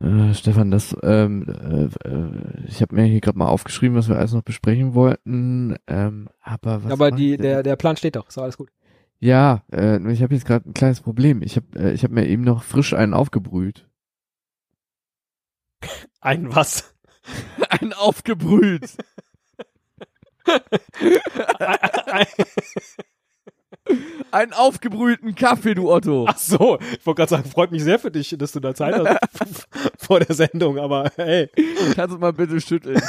Äh, Stefan, das, ähm, äh, äh ich habe mir hier gerade mal aufgeschrieben, was wir alles noch besprechen wollten. Ähm, aber was aber die, der, der Plan steht doch, ist alles gut. Ja, äh, ich habe jetzt gerade ein kleines Problem. Ich habe äh, ich hab mir eben noch frisch einen aufgebrüht. Ein was? ein aufgebrüht. Einen aufgebrühten Kaffee, du Otto. Ach so, ich wollte gerade sagen, freut mich sehr für dich, dass du da Zeit hast vor der Sendung, aber hey. Kannst du mal bitte schütteln?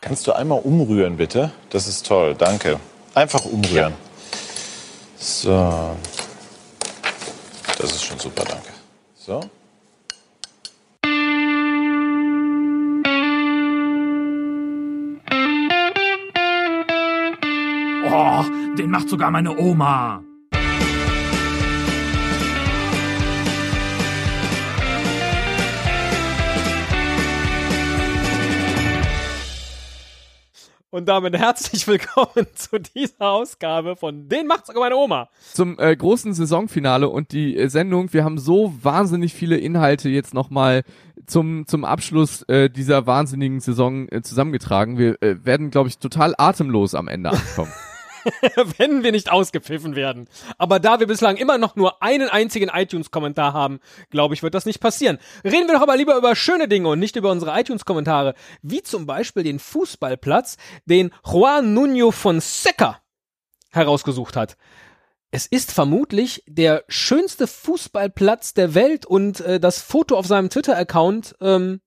Kannst du einmal umrühren, bitte? Das ist toll, danke. Einfach umrühren. So. Das ist schon super, danke. So. Oh, den macht sogar meine Oma. Und damit herzlich willkommen zu dieser Ausgabe von Den macht sogar meine Oma. Zum äh, großen Saisonfinale und die äh, Sendung. Wir haben so wahnsinnig viele Inhalte jetzt nochmal zum, zum Abschluss äh, dieser wahnsinnigen Saison äh, zusammengetragen. Wir äh, werden, glaube ich, total atemlos am Ende ankommen. wenn wir nicht ausgepfiffen werden. Aber da wir bislang immer noch nur einen einzigen iTunes-Kommentar haben, glaube ich, wird das nicht passieren. Reden wir doch aber lieber über schöne Dinge und nicht über unsere iTunes-Kommentare, wie zum Beispiel den Fußballplatz, den Juan Nuno Fonseca herausgesucht hat. Es ist vermutlich der schönste Fußballplatz der Welt und äh, das Foto auf seinem Twitter-Account ähm,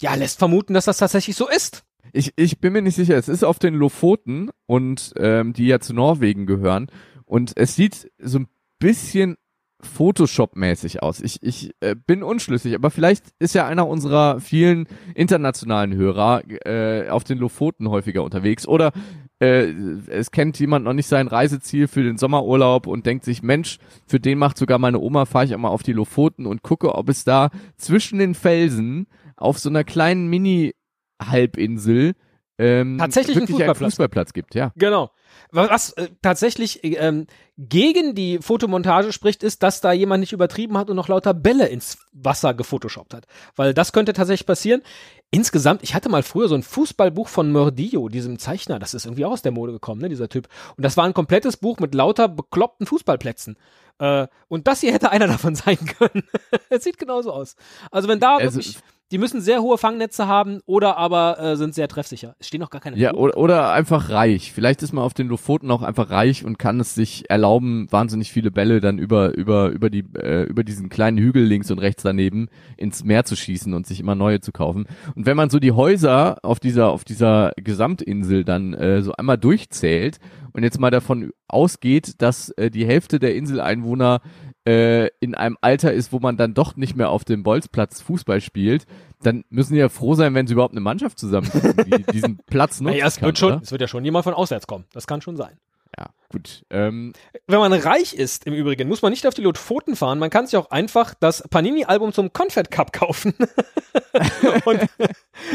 ja lässt vermuten, dass das tatsächlich so ist. Ich, ich bin mir nicht sicher. Es ist auf den Lofoten und ähm, die ja zu Norwegen gehören. Und es sieht so ein bisschen Photoshop-mäßig aus. Ich, ich äh, bin unschlüssig, aber vielleicht ist ja einer unserer vielen internationalen Hörer äh, auf den Lofoten häufiger unterwegs oder äh, es kennt jemand noch nicht sein Reiseziel für den Sommerurlaub und denkt sich, Mensch, für den macht sogar meine Oma, fahre ich einmal auf die Lofoten und gucke, ob es da zwischen den Felsen auf so einer kleinen Mini Halbinsel ähm, tatsächlich einen Fußballplatz. einen Fußballplatz gibt, ja. Genau. Was äh, tatsächlich ähm, gegen die Fotomontage spricht, ist, dass da jemand nicht übertrieben hat und noch lauter Bälle ins Wasser gefotoshoppt hat. Weil das könnte tatsächlich passieren. Insgesamt, ich hatte mal früher so ein Fußballbuch von Mordillo, diesem Zeichner, das ist irgendwie auch aus der Mode gekommen, ne, dieser Typ. Und das war ein komplettes Buch mit lauter bekloppten Fußballplätzen. Äh, und das hier hätte einer davon sein können. Es sieht genauso aus. Also wenn da also, wirklich die müssen sehr hohe Fangnetze haben oder aber äh, sind sehr treffsicher. Es stehen noch gar keine. Ja, oder, oder einfach reich. Vielleicht ist man auf den Lofoten auch einfach reich und kann es sich erlauben, wahnsinnig viele Bälle dann über über über die äh, über diesen kleinen Hügel links und rechts daneben ins Meer zu schießen und sich immer neue zu kaufen. Und wenn man so die Häuser auf dieser auf dieser Gesamtinsel dann äh, so einmal durchzählt und jetzt mal davon ausgeht, dass äh, die Hälfte der Inseleinwohner äh, in einem Alter ist, wo man dann doch nicht mehr auf dem Bolzplatz Fußball spielt, dann müssen die ja froh sein, wenn sie überhaupt eine Mannschaft zusammen die diesen Platz nutzen naja, es kann, wird schon, es wird ja schon jemand von auswärts kommen. Das kann schon sein. Ja, gut. Ähm. Wenn man reich ist, im Übrigen, muss man nicht auf die Lofoten fahren. Man kann sich auch einfach das Panini-Album zum Confed Cup kaufen und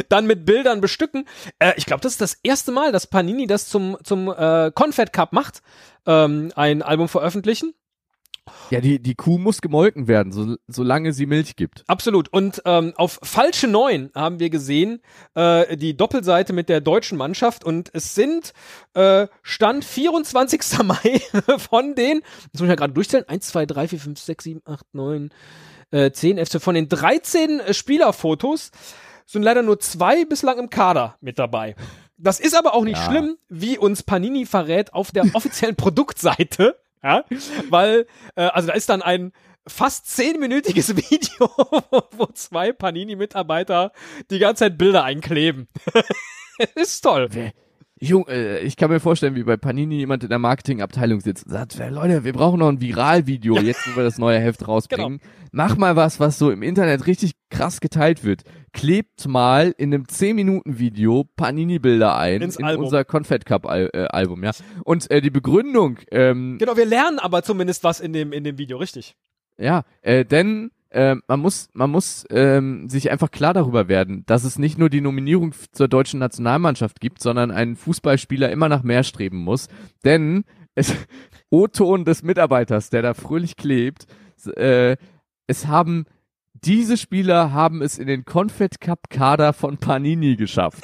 dann mit Bildern bestücken. Äh, ich glaube, das ist das erste Mal, dass Panini das zum, zum äh, Confed Cup macht, ähm, ein Album veröffentlichen. Ja, die, die Kuh muss gemolken werden, so, solange sie Milch gibt. Absolut. Und ähm, auf falsche Neun haben wir gesehen äh, die Doppelseite mit der deutschen Mannschaft und es sind äh, Stand 24. Mai von den, jetzt muss ich ja gerade durchzählen, 1, 2, 3, 4, 5, 6, 7, 8, 9, äh, 10, FC. Von den 13 äh, Spielerfotos sind leider nur zwei bislang im Kader mit dabei. Das ist aber auch nicht ja. schlimm, wie uns Panini verrät auf der offiziellen Produktseite ja? Weil, äh, also da ist dann ein fast zehnminütiges Video, wo zwei Panini-Mitarbeiter die ganze Zeit Bilder einkleben. ist toll. Jung, äh, ich kann mir vorstellen, wie bei Panini jemand in der Marketingabteilung sitzt und sagt, Leute, wir brauchen noch ein Viralvideo, jetzt wo wir das neue Heft rausbringen. Genau. Mach mal was, was so im Internet richtig krass geteilt wird. Klebt mal in einem 10-Minuten-Video Panini-Bilder ein Ins in Album. unser Confed Cup-Album, äh, ja. Und äh, die Begründung, ähm, Genau, wir lernen aber zumindest was in dem, in dem Video, richtig. Ja, äh, denn äh, man muss, man muss ähm, sich einfach klar darüber werden, dass es nicht nur die Nominierung zur deutschen Nationalmannschaft gibt, sondern ein Fußballspieler immer nach mehr streben muss. Denn es O-Ton des Mitarbeiters, der da fröhlich klebt, äh, es haben diese Spieler haben es in den Confed Cup Kader von Panini geschafft.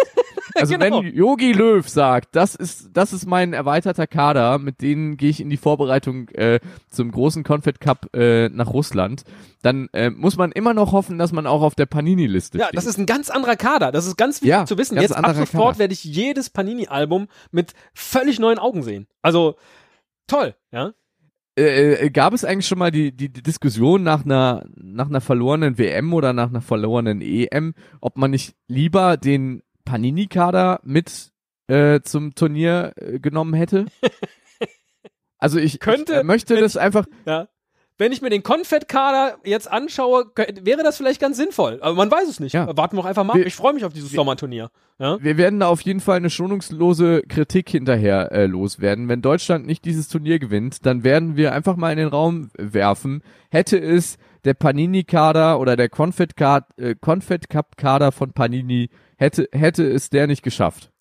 Also Genau. wenn Yogi Löw sagt, das ist das ist mein erweiterter Kader, mit denen gehe ich in die Vorbereitung äh, zum großen Confed Cup äh, nach Russland, dann äh, muss man immer noch hoffen, dass man auch auf der Panini Liste Ja, steht. das ist ein ganz anderer Kader. Das ist ganz wichtig Ja, zu wissen. Jetzt ab sofort Kader. werde ich jedes Panini-Album mit völlig neuen Augen sehen. Also toll, ja. äh, äh, gab es eigentlich schon mal die, die, die Diskussion nach einer, nach einer verlorenen WM oder nach einer verlorenen EM, ob man nicht lieber den Panini-Kader mit äh, zum Turnier äh, genommen hätte? Also ich, Könnte, ich äh, möchte das einfach, ja. Wenn ich mir den Confed-Kader jetzt anschaue, wäre das vielleicht ganz sinnvoll. Aber man weiß es nicht. Ja. Warten wir doch einfach mal. ab. Wir- ich freue mich auf dieses Sommerturnier. Ja? wir werden da auf jeden Fall eine schonungslose Kritik hinterher äh, loswerden. Wenn Deutschland nicht dieses Turnier gewinnt, dann werden wir einfach mal in den Raum werfen, hätte es der Panini-Kader oder der Confed, äh, Confed von Panini, hätte, hätte es der nicht geschafft.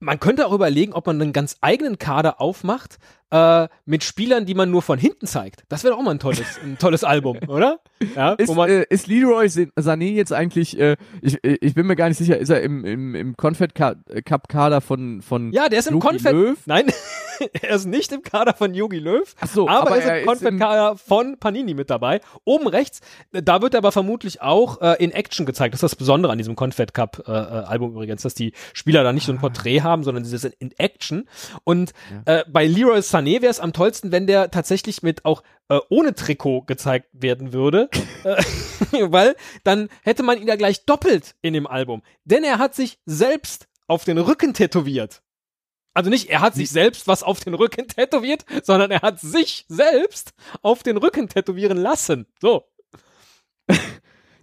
Man könnte auch überlegen, ob man einen ganz eigenen Kader aufmacht äh, mit Spielern, die man nur von hinten zeigt. Das wäre doch auch mal ein tolles, ein tolles Album, oder? Ja, Ist, äh, ist Leroy Sa- Sané jetzt eigentlich, äh, ich, äh, ich bin mir gar nicht sicher, ist er im, im, im Confed Cup Kader von, von ja, der ist im Jogi Confed. Löw? Nein, er ist nicht im Kader von Yogi Löw. So, aber, aber er ist im ist Confed-Kader von Panini mit dabei. Oben rechts, da wird er aber vermutlich auch äh, in Action gezeigt. Das ist das Besondere an diesem Confed Cup äh, äh, Album übrigens, dass die Spieler da nicht so ein Porträt haben, sondern sie sind in Action. Und äh, bei Leroy Sané wäre es am tollsten, wenn der tatsächlich mit auch äh, ohne Trikot gezeigt werden würde, äh, weil dann hätte man ihn ja gleich doppelt in dem Album. Denn er hat sich selbst auf den Rücken tätowiert. Also nicht, er hat sich selbst was auf den Rücken tätowiert, sondern er hat sich selbst auf den Rücken tätowieren lassen. So.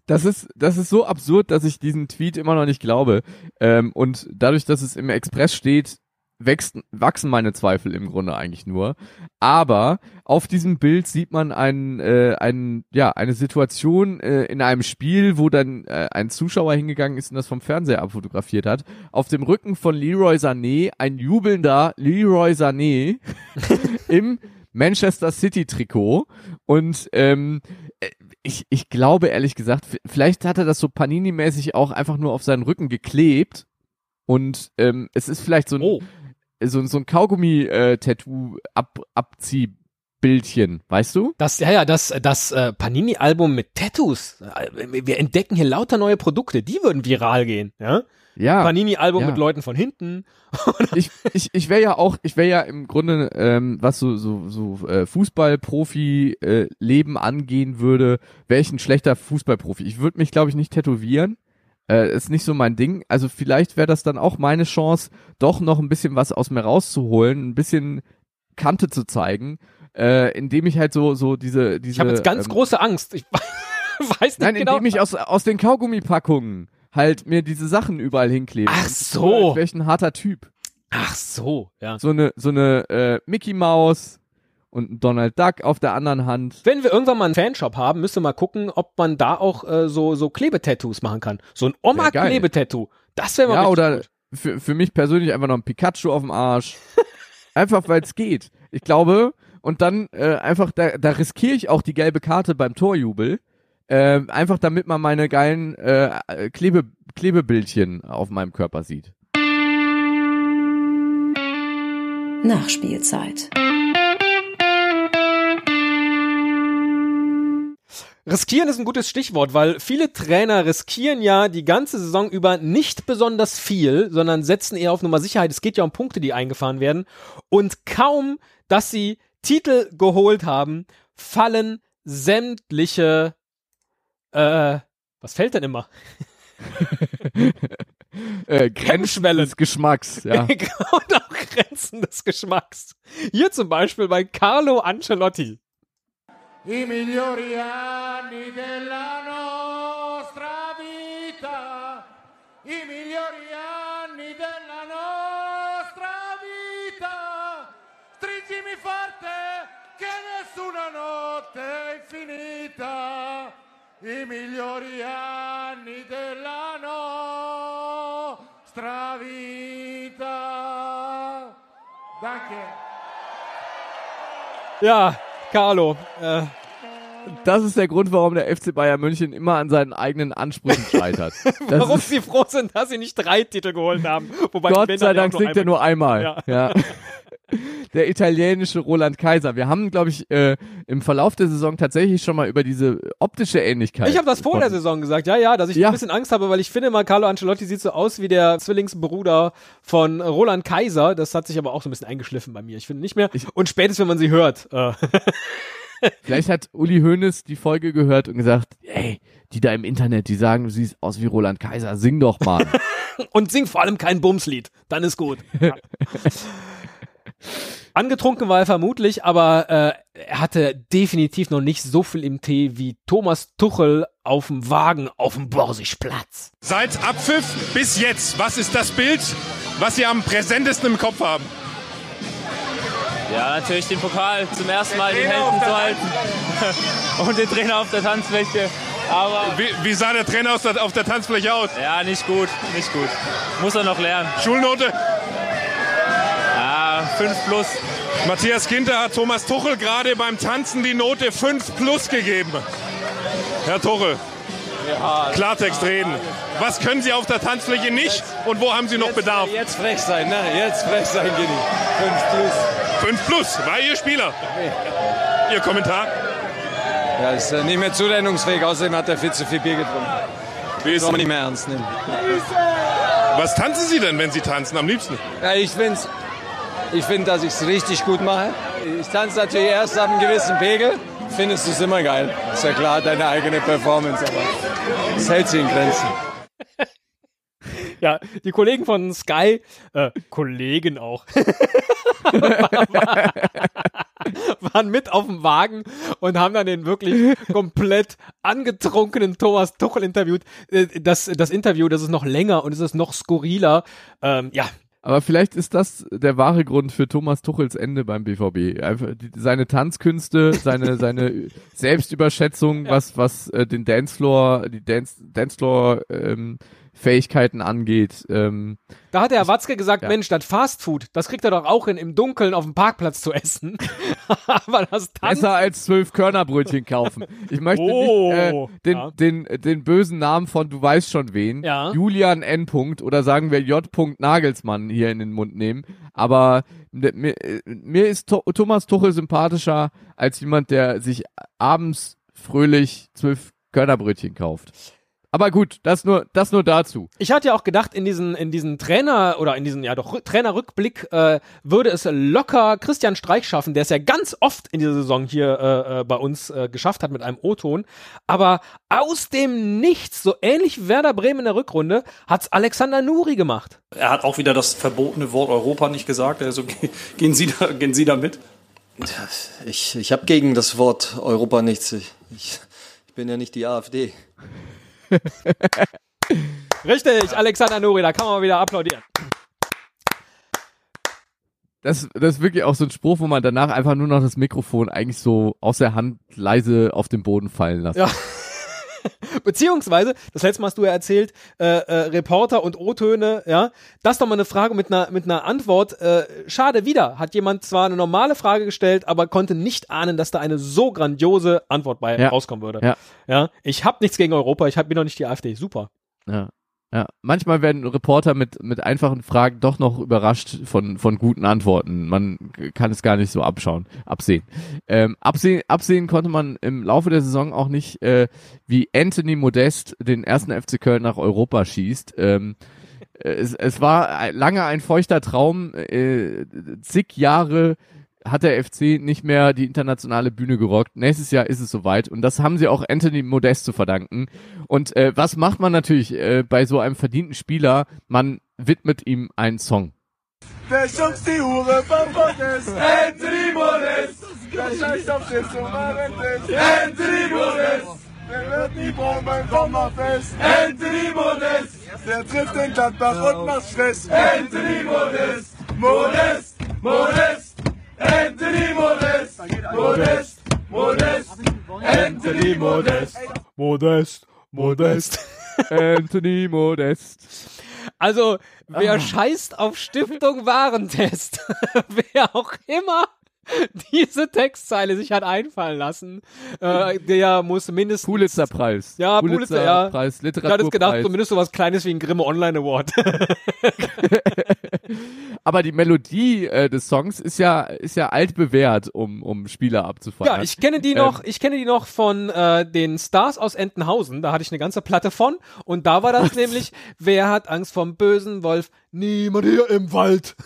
Das ist, das ist so absurd, dass ich diesen Tweet immer noch nicht glaube. Ähm, und dadurch, dass es im Express steht, wächst, wachsen meine Zweifel im Grunde eigentlich nur. Aber auf diesem Bild sieht man ein, äh, ein, ja, eine Situation äh, in einem Spiel, wo dann äh, ein Zuschauer hingegangen ist und das vom Fernseher abfotografiert hat. Auf dem Rücken von Leroy Sané ein jubelnder Leroy Sané im Manchester City Trikot und ähm, äh, ich, ich glaube ehrlich gesagt, vielleicht hat er das so Panini-mäßig auch einfach nur auf seinen Rücken geklebt und ähm, es ist vielleicht so ein, Oh. So, so ein Kaugummi-Tattoo-Abziehbildchen, weißt du? Das, ja, ja, das, das äh, Panini-Album mit Tattoos. Äh, Wir entdecken hier lauter neue Produkte, die würden viral gehen. Ja? Ja, Panini-Album ja. mit Leuten von hinten. ich, ich, ich wäre ja auch, ich wäre ja im Grunde, ähm, was so, so, so äh, Fußball-Profi-Leben angehen würde, wäre ich ein schlechter Fußballprofi. Ich würde mich, glaube ich, nicht tätowieren. Äh, ist nicht so mein Ding. Also vielleicht wäre das dann auch meine Chance, doch noch ein bisschen was aus mir rauszuholen, ein bisschen Kante zu zeigen, äh, indem ich halt so, so diese, diese. Ich habe jetzt ganz ähm, große Angst. Ich weiß nicht Nein, genau. indem ich aus, aus den Kaugummipackungen halt mir diese Sachen überall hinklebe. Ach so. ich ein harter Typ. Ach so, ja. so eine so eine äh, Mickey Maus und Donald Duck auf der anderen Hand. Wenn wir irgendwann mal einen Fanshop haben, müsste mal gucken, ob man da auch äh, so, so Klebetattoos machen kann. So ein. Oma-Klebetattoo. Das wäre mal Ja, oder gut. für, für mich persönlich einfach noch ein Pikachu auf dem Arsch. einfach weil es geht. Ich glaube, und dann äh, einfach, da, da riskiere ich auch die gelbe Karte beim Torjubel. Äh, einfach damit man meine geilen äh, äh, Klebe, Klebebildchen auf meinem Körper sieht. Nachspielzeit. Riskieren ist ein gutes Stichwort, weil viele Trainer riskieren ja die ganze Saison über nicht besonders viel, sondern setzen eher auf Nummer Sicherheit. Es geht ja um Punkte, die eingefahren werden. Und kaum, dass sie Titel geholt haben, fallen sämtliche, äh, was fällt denn immer? Äh, Grenzen Hemmschwellen. des Geschmacks, ja. Und auch Grenzen des Geschmacks. Hier zum Beispiel bei Carlo Ancelotti. I migliori anni della nostra vita, i migliori anni della nostra vita. Stringimi forte che nessuna notte è infinita, i migliori anni della nostra vita. Danke. Ja, Carlo. Äh, Das ist der Grund, warum der FC Bayern München immer an seinen eigenen Ansprüchen scheitert. Warum ist, sie froh sind, dass sie nicht drei Titel geholt haben. Wobei Gott sei Dank singt er nur einmal. Ja. Ja. Der italienische Roland Kaiser. Wir haben, glaube ich, äh, im Verlauf der Saison tatsächlich schon mal über diese optische Ähnlichkeit. Ich habe das vor der. Saison gesagt, ja, ja, dass ich Ja. ein bisschen Angst habe, weil ich finde mal, Carlo Ancelotti sieht so aus wie der Zwillingsbruder von Roland Kaiser. Das hat sich aber auch so ein bisschen eingeschliffen bei mir. Ich finde nicht mehr. und spätestens, wenn man sie hört. Äh, Vielleicht hat Uli Hoeneß die Folge gehört und gesagt, ey, die da im Internet, die sagen, du siehst aus wie Roland Kaiser, sing doch mal. und sing vor allem kein Bumslied. Dann ist gut. Ja. Angetrunken war er vermutlich, aber äh, er hatte definitiv noch nicht so viel im Tee wie Thomas Tuchel auf dem Wagen auf dem Borsigplatz. Seit Abpfiff bis jetzt, was ist das Bild, was Sie am präsentesten im Kopf haben? Ja, natürlich den Pokal zum ersten Mal in den Händen zu halten. Und den Trainer auf der Tanzfläche. Aber Wie, wie sah der Trainer auf der Tanzfläche aus? ja, nicht gut, nicht gut. Muss er noch lernen. Schulnote? Ja, 5 plus. Matthias Ginter hat Thomas Tuchel gerade beim Tanzen die Note 5 plus gegeben. Herr Tuchel, Klartext reden. Was können Sie auf der Tanzfläche nicht und wo haben Sie noch Bedarf? Jetzt frech sein, ne? Jetzt frech sein, Gini. 5 plus. 5 plus, war Ihr Spieler. Ihr Kommentar? Ja, ist äh, nicht mehr zurechnungsfähig. Außerdem hat er viel zu viel Bier getrunken. Wie ist, Soll man nicht mehr ernst nehmen. was tanzen Sie denn, wenn Sie tanzen am liebsten? Ja, ich finde, ich find, dass ich es richtig gut mache. Ich tanze natürlich erst ab einem gewissen Pegel. Findest du es immer geil. Ist ja klar, deine eigene Performance, aber es hält sich in Grenzen. Ja, die Kollegen von Sky, äh, Kollegen auch, waren mit auf dem Wagen und haben dann den wirklich komplett angetrunkenen Thomas Tuchel interviewt. Äh, Das, das Interview, das ist noch länger und es ist noch skurriler. Ähm, ja, Aber vielleicht ist das der wahre Grund für Thomas Tuchels Ende beim BVB. Einfach seine Tanzkünste, seine seine Selbstüberschätzung, was was äh, den Dancefloor, die Dance Dancefloor ähm, Fähigkeiten angeht. Ähm, da hat der Watzke gesagt, Ja. Mensch, das Fastfood, das kriegt er doch auch hin, im Dunkeln auf dem Parkplatz zu essen. Aber das Tanzen, besser als zwölf Körnerbrötchen kaufen. Ich möchte Oh, nicht äh, den, ja. den, den bösen Namen von du weißt schon wen, Ja. Julian N. Punkt oder sagen wir J. Nagelsmann hier in den Mund nehmen. Aber mir, mir ist to Thomas Tuchel sympathischer als jemand, der sich abends fröhlich zwölf Körnerbrötchen kauft. Aber gut, das nur, das nur dazu. Ich hatte ja auch gedacht, in diesen, in diesen Trainer oder in diesen, ja doch, Rück- Trainerrückblick äh, würde es locker Christian Streich schaffen, der es ja ganz oft in dieser Saison hier äh, äh, bei uns äh, geschafft hat mit einem O-Ton. Aber aus dem Nichts, so ähnlich wie Werder Bremen in der Rückrunde, hat's Alexander Nuri gemacht. Er hat auch wieder das verbotene Wort Europa nicht gesagt. Also ge- gehen Sie da, gehen Sie da mit? Ich, ich habe gegen das Wort Europa nichts. Ich, ich, ich bin ja nicht die AfD. Richtig, Alexander Nuri, da kann man mal wieder applaudieren. Das, das ist wirklich auch so ein Spruch, wo man danach einfach nur noch das Mikrofon eigentlich so aus der Hand leise auf den Boden fallen lässt. Ja. Beziehungsweise, das letzte Mal hast du ja erzählt, äh, äh, Reporter und O-Töne, ja, das ist doch mal eine Frage mit einer, mit einer Antwort. Äh, schade wieder, hat jemand zwar eine normale Frage gestellt, aber konnte nicht ahnen, dass da eine so grandiose Antwort bei Ja. rauskommen würde. Ja. ja, ich habe nichts gegen Europa, ich hab, bin doch nicht die AfD, super. Ja. Ja, manchmal werden Reporter mit, mit einfachen Fragen doch noch überrascht von, von guten Antworten. Man kann es gar nicht so abschauen, absehen. Ähm, absehen, absehen konnte man im Laufe der Saison auch nicht, äh, wie Anthony Modest den ersten FC Köln nach Europa schießt. Ähm, äh, es, es war lange ein feuchter Traum. Äh, zig Jahre hat der FC nicht mehr die internationale Bühne gerockt. Nächstes Jahr ist es soweit und das haben sie auch Anthony Modest zu verdanken. Und äh, was macht man natürlich äh, bei so einem verdienten Spieler? Man widmet ihm einen Song. Der schubst die Hure vom Gottes. Anthony Modest. Der scheißt auf den Sumarentes. Anthony Modest. Der wird nie Bomben vom Fest. Anthony Modest. Der trifft den Gladbach und macht Stress. Anthony Modest. Modest. Modest. Anthony Modest. Modest. Modest. Anthony Modest. Modest, modest. Anthony Modest. Also, wer Ah. scheißt auf Stiftung Warentest? wer auch immer diese Textzeile sich hat einfallen lassen, äh, der muss mindestens Pulitzer-Preis. Ja, Pulitzer, ja. Preis, Ich hatte gedacht, Literaturpreis. zumindest so was Kleines wie ein Grimme Online Award. Aber die Melodie äh, des Songs ist ja ist ja altbewährt, um um Spieler abzufeuern. ja, ich kenne die Ähm, noch, ich kenne die noch von äh, den Stars aus Entenhausen. Da hatte ich eine ganze Platte von. Und da war das nämlich, wer hat Angst vom bösen Wolf? Niemand hier im Wald.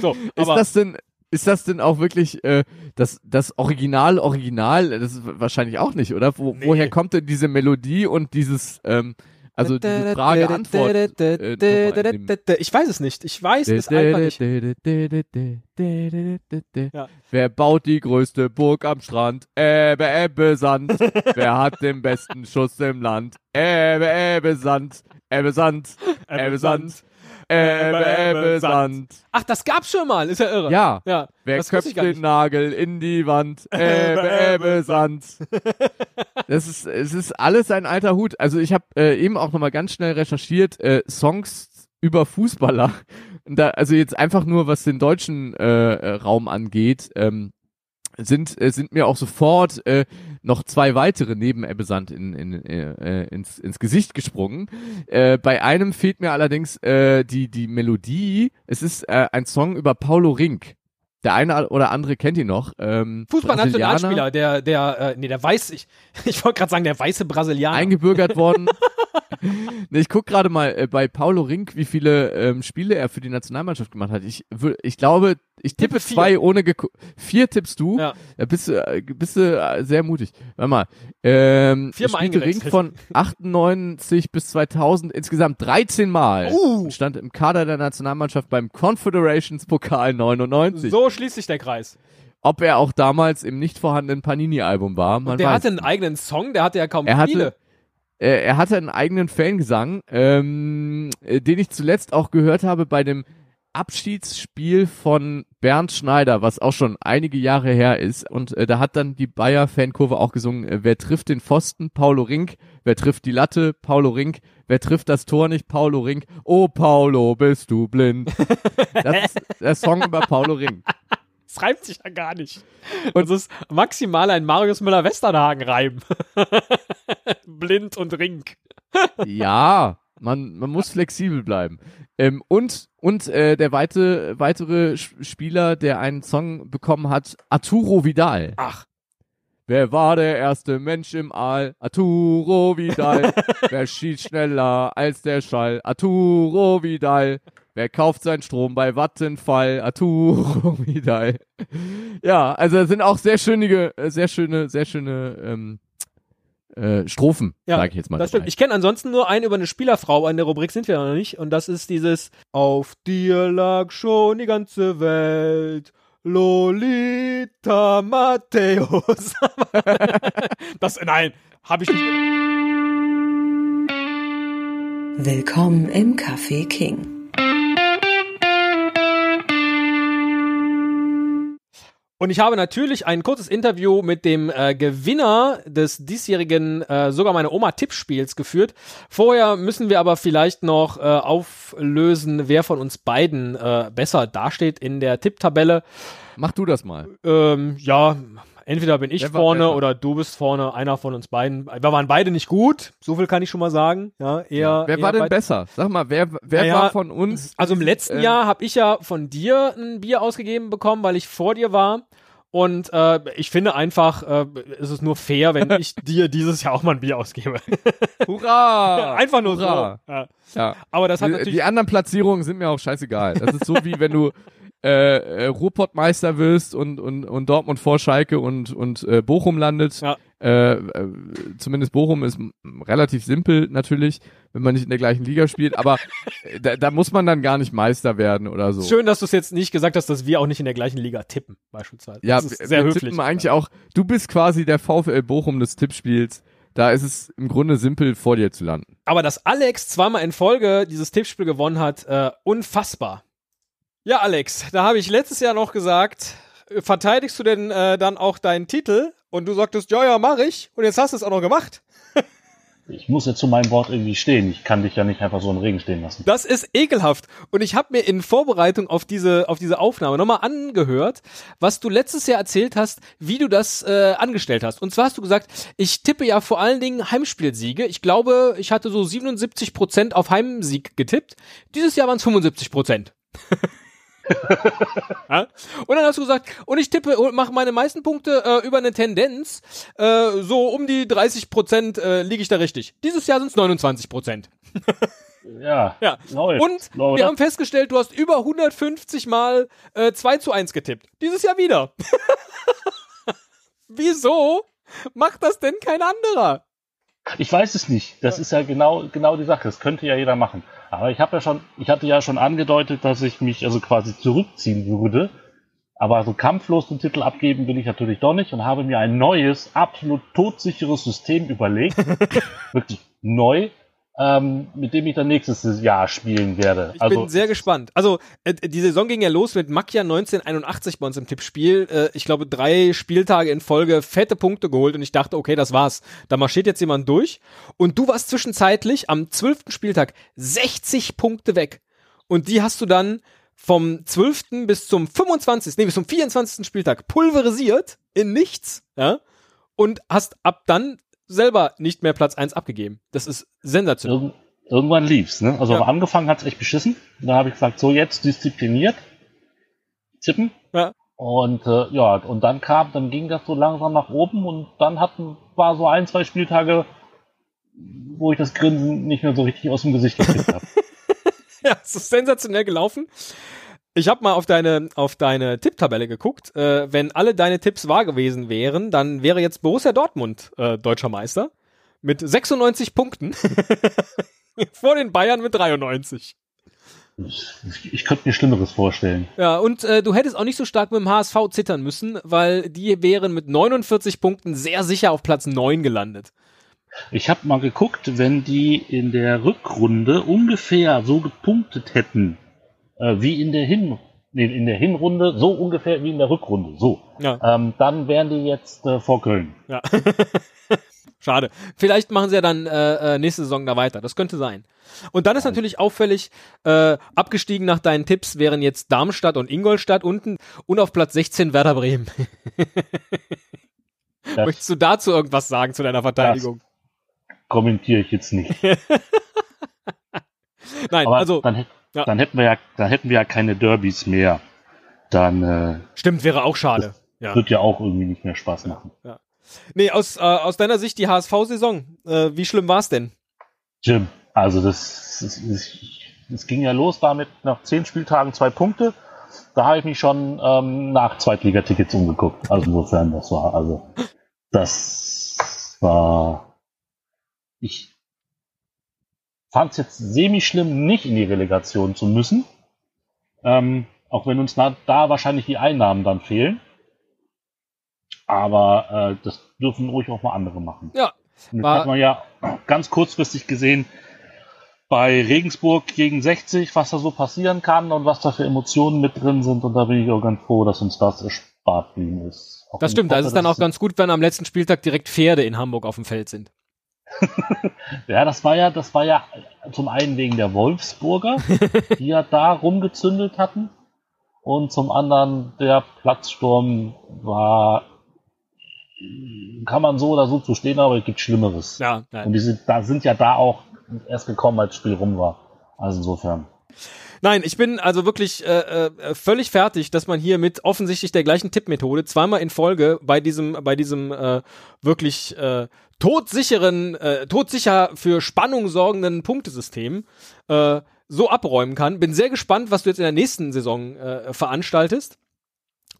so, Ist aber das denn ist das denn auch wirklich äh, das das Original Original? Das ist wahrscheinlich auch nicht, oder? Wo, Woher kommt denn diese Melodie und dieses ähm, also diese Frage Antwort? Äh, ich weiß es nicht. Ich weiß es einfach nicht. Ja. Wer baut die größte Burg am Strand? Ebbe, Ebbe, Sand. Wer hat den besten Schuss im Land? Ebbe, Ebbe, Sand. Ebbe, Sand. Ebbe, Sand. Ebbe, Ebbe, Sand. Ach, das gab's schon mal. Ist ja irre. Ja. Ja. Wer das köpft den. Nagel in die Wand? Ebbe, Ebbe, Sand. Das ist, es ist alles ein alter Hut. Also ich habe äh, eben auch nochmal ganz schnell recherchiert, äh, Songs über Fußballer. Und da, also jetzt einfach nur, was den deutschen äh, äh, Raum angeht, ähm, sind, äh, sind mir auch sofort äh, noch zwei weitere neben Ebbe Sand in, in, äh, ins, ins Gesicht gesprungen. Äh, bei einem fehlt mir allerdings äh, die, die Melodie. Es ist äh, ein Song über Paulo Rink. Der eine oder andere kennt ihn noch. Ähm, Fußballnationalspieler, der, der, äh, nee, der weiß, ich, ich wollte gerade sagen, der weiße Brasilianer. eingebürgert worden. nee, ich guck gerade mal äh, bei Paulo Rink, wie viele ähm, Spiele er für die Nationalmannschaft gemacht hat. Ich, ich glaube, ich tippe vier. zwei ohne geku- vier tippst du. Ja. Da bist du, äh, bist du äh, sehr mutig. Warte mal. Ähm, Viermal er spielte Rink von 98 bis 2000 insgesamt 13 Mal. Uh. Stand im Kader der Nationalmannschaft beim Confederations Pokal 99. so schließt sich der Kreis. Ob er auch damals im nicht vorhandenen Panini-Album war, man der weiß hatte einen eigenen Song, der hatte ja kaum er viele. hatte, äh, er hatte einen eigenen Fangesang, ähm, äh, den ich zuletzt auch gehört habe bei dem Abschiedsspiel von Bernd Schneider, was auch schon einige Jahre her ist. Und äh, da hat dann die Bayer-Fankurve auch gesungen, äh, wer trifft den Pfosten? Paulo Rink. Wer trifft die Latte? Paulo Rink. Wer trifft das Tor nicht? Paulo Rink. Oh, Paulo, bist du blind? das ist der Song über Paulo Rink. Das reimt sich ja gar nicht. Und es ist maximal ein Marius Müller-Westernhagen-Reim. Blind und Rink. Ja, man, man muss flexibel bleiben. Ähm, und und äh, der weite, weitere Spieler, der einen Song bekommen hat, Arturo Vidal. Ach. Wer war der erste Mensch im All? Arturo Vidal. Wer schießt schneller als der Schall? Arturo Vidal. Wer kauft seinen Strom bei Vattenfall? Arturo Vidal. Ja, also es sind auch sehr schöne, äh, sehr schöne, sehr schöne ähm, äh, Strophen, Ja, sage ich jetzt mal. Das dabei. stimmt. Ich kenne ansonsten nur einen über eine Spielerfrau, in der Rubrik sind wir noch nicht. Und das ist dieses Auf dir lag schon die ganze Welt. Lolita Matthäus. das, nein, habe ich nicht. Willkommen im Café King. Und ich habe natürlich ein kurzes Interview mit dem äh, Gewinner des diesjährigen äh, sogar meine Oma Tippspiels geführt. Vorher müssen wir aber vielleicht noch äh, auflösen, wer von uns beiden äh, besser dasteht in der Tipptabelle. Mach du das mal. Ähm, ja, entweder bin ich war vorne besser? oder du bist vorne, einer von uns beiden. Wir waren beide nicht gut, so viel kann ich schon mal sagen. Ja, eher, Wer eher war denn besser? Sag mal, wer, wer Naja, war von uns? Also im letzten äh, Jahr habe ich ja von dir ein Bier ausgegeben bekommen, weil ich vor dir war. Und äh, ich finde einfach, äh, es ist nur fair, wenn ich dir dieses Jahr auch mal ein Bier ausgebe. Hurra! einfach nur Hurra! so. Ja. Ja. Aber das hat die, natürlich. die anderen Platzierungen sind mir auch scheißegal. Das ist so wie wenn du äh, äh, Ruhrpottmeister wirst und, und, und Dortmund vor Schalke und, und äh, Bochum landet. Ja. Äh, äh, zumindest Bochum ist relativ simpel natürlich, wenn man nicht in der gleichen Liga spielt, aber äh, da, da muss man dann gar nicht Meister werden oder so. Schön, dass du es jetzt nicht gesagt hast, dass wir auch nicht in der gleichen Liga tippen, beispielsweise. Ja, das ist sehr wir höflich. tippen eigentlich auch, du bist quasi der VfL Bochum des Tippspiels. Da ist es im Grunde simpel, vor dir zu landen. Aber dass Alex zweimal in Folge dieses Tippspiel gewonnen hat, äh, unfassbar. Ja, Alex, da habe ich letztes Jahr noch gesagt, äh, verteidigst du denn äh, dann auch deinen Titel? Und du sagtest, ja, ja, mach ich. Und jetzt hast du es auch noch gemacht. ich muss ja zu meinem Wort irgendwie stehen. Ich kann dich ja nicht einfach so im Regen stehen lassen. Das ist ekelhaft. Und ich habe mir in Vorbereitung auf diese, auf diese Aufnahme nochmal angehört, was du letztes Jahr erzählt hast, wie du das äh, angestellt hast. Und zwar hast du gesagt, ich tippe ja vor allen Dingen Heimspielsiege. Ich glaube, ich hatte so 77 Prozent auf Heimsieg getippt. Dieses Jahr waren es 75 Prozent. ja? Und dann hast du gesagt, und ich tippe und mache meine meisten Punkte äh, über eine Tendenz, äh, so um die 30 Prozent äh, liege ich da richtig. Dieses Jahr sind es 29 Prozent. ja. ja. Läuft. Und Läuft. wir haben festgestellt, du hast über 150 Mal äh, 2 zu 1 getippt. Dieses Jahr wieder. Wieso macht das denn kein anderer? Ich weiß es nicht. Das ist ja genau, genau die Sache. Das könnte ja jeder machen. Aber ich habe ja schon, ich hatte ja schon angedeutet, dass ich mich also quasi zurückziehen würde. Aber so kampflos den Titel abgeben will ich natürlich doch nicht und habe mir ein neues, absolut todsicheres System überlegt. Wirklich neu, ähm, mit dem ich dann nächstes Jahr spielen werde. Ich also, bin sehr gespannt. Also, äh, die Saison ging ja los mit Makia 1981 bei uns im Tippspiel. Äh, ich glaube, drei Spieltage in Folge fette Punkte geholt und ich dachte, okay, das war's. Da marschiert jetzt jemand durch. Und du warst zwischenzeitlich am zwölften Spieltag 60 Punkte weg. Und die hast du dann vom 12. bis zum 25., nee, bis zum 24. Spieltag pulverisiert in nichts, ja, und hast ab dann selber nicht mehr Platz 1 abgegeben. Das ist sensationell. Irgend, irgendwann lief's, ne? Also Ja. am Anfang hat's echt beschissen. Da habe ich gesagt, so jetzt diszipliniert tippen. Ja. Und äh, ja, und dann kam, dann ging das so langsam nach oben und dann hatten war so ein, zwei Spieltage, wo ich das Grinsen nicht mehr so richtig aus dem Gesicht gekriegt habe. Ja, es ist sensationell gelaufen. Ich habe mal auf deine auf deine Tipptabelle geguckt. Äh, wenn alle deine Tipps wahr gewesen wären, dann wäre jetzt Borussia Dortmund äh, deutscher Meister mit 96 Punkten vor den Bayern mit 93. Ich, ich könnte mir Schlimmeres vorstellen. Ja, und äh, du hättest auch nicht so stark mit dem HSV zittern müssen, weil die wären mit 49 Punkten sehr sicher auf Platz 9 gelandet. Ich habe mal geguckt, wenn die in der Rückrunde ungefähr so gepunktet hätten, äh, wie in der Hin nee, in der Hinrunde, so ungefähr wie in der Rückrunde, so. Ja. Ähm, dann wären die jetzt äh, vor Köln. Ja. Schade. Vielleicht machen sie ja dann äh, äh, nächste Saison da weiter. Das könnte sein. Und dann ist natürlich auffällig, äh, abgestiegen nach deinen Tipps wären jetzt Darmstadt und Ingolstadt unten und auf Platz 16 Werder Bremen. Möchtest du dazu irgendwas sagen zu deiner Verteidigung? kommentiere ich jetzt nicht. Nein, Aber also dann, ja. dann hätten wir ja, dann hätten wir ja keine Derbys mehr. Dann äh, stimmt, wäre auch schade. Ja. wird ja auch irgendwie nicht mehr Spaß machen. Nee, aus, äh, aus deiner Sicht die HSV-Saison, äh, wie schlimm war's denn? Jim, also das, das, das, das ging ja los damit nach zehn Spieltagen zwei Punkte. Da habe ich mich schon ähm, nach Zweitligatickets umgeguckt. Also insofern, das war, also das war. Ich fand es jetzt semi-schlimm, nicht in die Relegation zu müssen. Ähm, auch wenn uns da wahrscheinlich die Einnahmen dann fehlen. Aber äh, das dürfen ruhig auch mal andere machen. Ja, das hat man ja ganz kurzfristig gesehen bei Regensburg gegen 60, was da so passieren kann und was da für Emotionen mit drin sind. Und da bin ich auch ganz froh, dass uns das erspart blieben ist. Auch Das stimmt, ich da hoffe, ist es dann auch ganz gut, wenn am letzten Spieltag direkt Pferde in Hamburg auf dem Feld sind. Ja, das war ja, das war ja zum einen wegen der Wolfsburger, die ja da rumgezündelt hatten. Und zum anderen der Platzsturm war, kann man so oder so zu stehen, aber es gibt Schlimmeres. Ja, Und nein. die sind, da sind ja da auch erst gekommen, als das Spiel rum war. Also insofern. Nein, ich bin also wirklich äh, äh, völlig fertig, dass man hier mit offensichtlich der gleichen Tippmethode zweimal in Folge bei diesem, bei diesem äh, wirklich äh, todsicheren, äh, todsicher für Spannung sorgenden Punktesystem äh, so abräumen kann. Bin sehr gespannt, was du jetzt in der nächsten Saison äh, veranstaltest.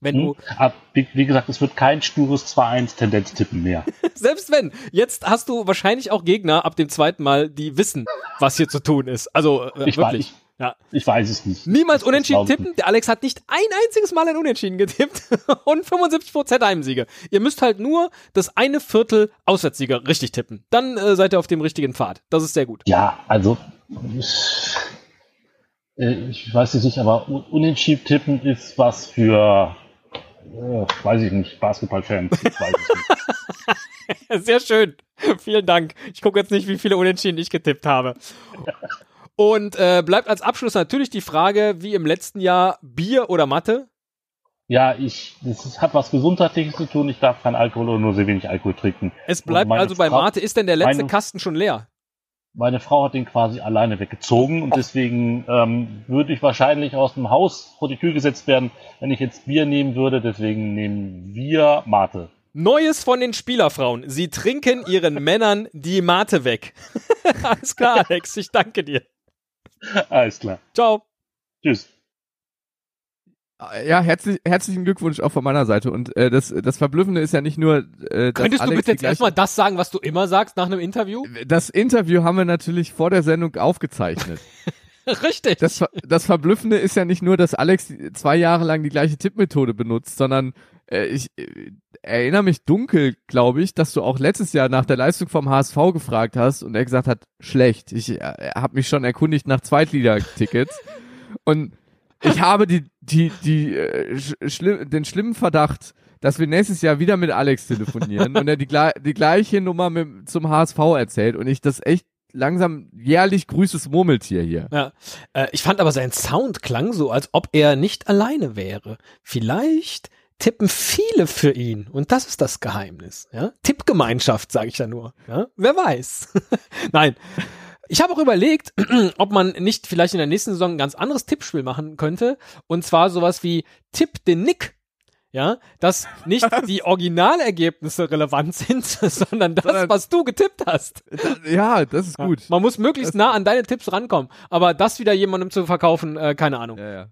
Wenn du, Hm? Aber wie, wie gesagt, es wird kein stures 2-1-Tendenz-Tippen mehr. selbst wenn, jetzt hast du wahrscheinlich auch Gegner ab dem zweiten Mal, die wissen, was hier zu tun ist. Also äh, Ich, weiß, wirklich. ich, Ja. ich weiß es nicht. Niemals Das unentschieden tippen. Der Alex hat nicht ein einziges Mal ein Unentschieden getippt und 75% Heimsiege. Ihr müsst halt nur das eine Viertel Auswärtssieger richtig tippen. Dann äh, seid ihr auf dem richtigen Pfad. Das ist sehr gut. Ja, also ich, äh, ich weiß es nicht, aber un- unentschieden tippen ist was für, äh, weiß ich nicht, Basketballfans. Sehr schön. Vielen Dank. Ich gucke jetzt nicht, wie viele Unentschieden ich getippt habe. Und äh, bleibt als Abschluss natürlich die Frage, wie im letzten Jahr, Bier oder Mathe? Ja, ich, das hat was Gesundheitliches zu tun. Ich darf kein Alkohol oder nur sehr wenig Alkohol trinken. Es bleibt also bei Frau- Mate. Ist denn der letzte meine- Kasten schon leer? Meine Frau hat den quasi alleine weggezogen und deswegen ähm, würde ich wahrscheinlich aus dem Haus vor die Tür gesetzt werden, wenn ich jetzt Bier nehmen würde. Deswegen nehmen wir Mate. Neues von den Spielerfrauen. Sie trinken ihren Männern die Mate weg. Alles klar, Alex. Ich danke dir. Alles klar. Ciao. Tschüss. Ja, herzlich, herzlichen Glückwunsch auch von meiner Seite. Und äh, das, das Verblüffende ist ja nicht nur, äh, dass Könntest du Alex bitte die jetzt erstmal das sagen, was du immer sagst nach einem Interview? Das Interview haben wir natürlich vor der Sendung aufgezeichnet. Richtig. Das, das Verblüffende ist ja nicht nur, dass Alex zwei Jahre lang die gleiche Tippmethode benutzt, sondern äh, ich äh, erinnere mich dunkel, glaube ich, dass du auch letztes Jahr nach der Leistung vom HSV gefragt hast und er gesagt hat, schlecht. Ich äh, habe mich schon erkundigt nach Zweitliga-Tickets und ich habe die, die, die, äh, sch schlimm, den schlimmen Verdacht, dass wir nächstes Jahr wieder mit Alex telefonieren und er die, die gleiche Nummer mit, zum HSV erzählt und ich das echt langsam jährlich grüßes Murmeltier hier. Ja. Äh, ich fand aber sein Sound klang so, als ob er nicht alleine wäre. Vielleicht tippen viele für ihn und das ist das Geheimnis. Ja? Tippgemeinschaft, sage ich da nur. Ja? Wer weiß. Nein. Ich habe auch überlegt, ob man nicht vielleicht in der nächsten Saison ein ganz anderes Tippspiel machen könnte. Und zwar sowas wie Tipp den Nick. Ja, dass nicht die Originalergebnisse relevant sind, sondern das, was du getippt hast. Ja, das ist gut. Man muss möglichst nah an deine Tipps rankommen. Aber das wieder jemandem zu verkaufen, äh, keine Ahnung. Ja, ja.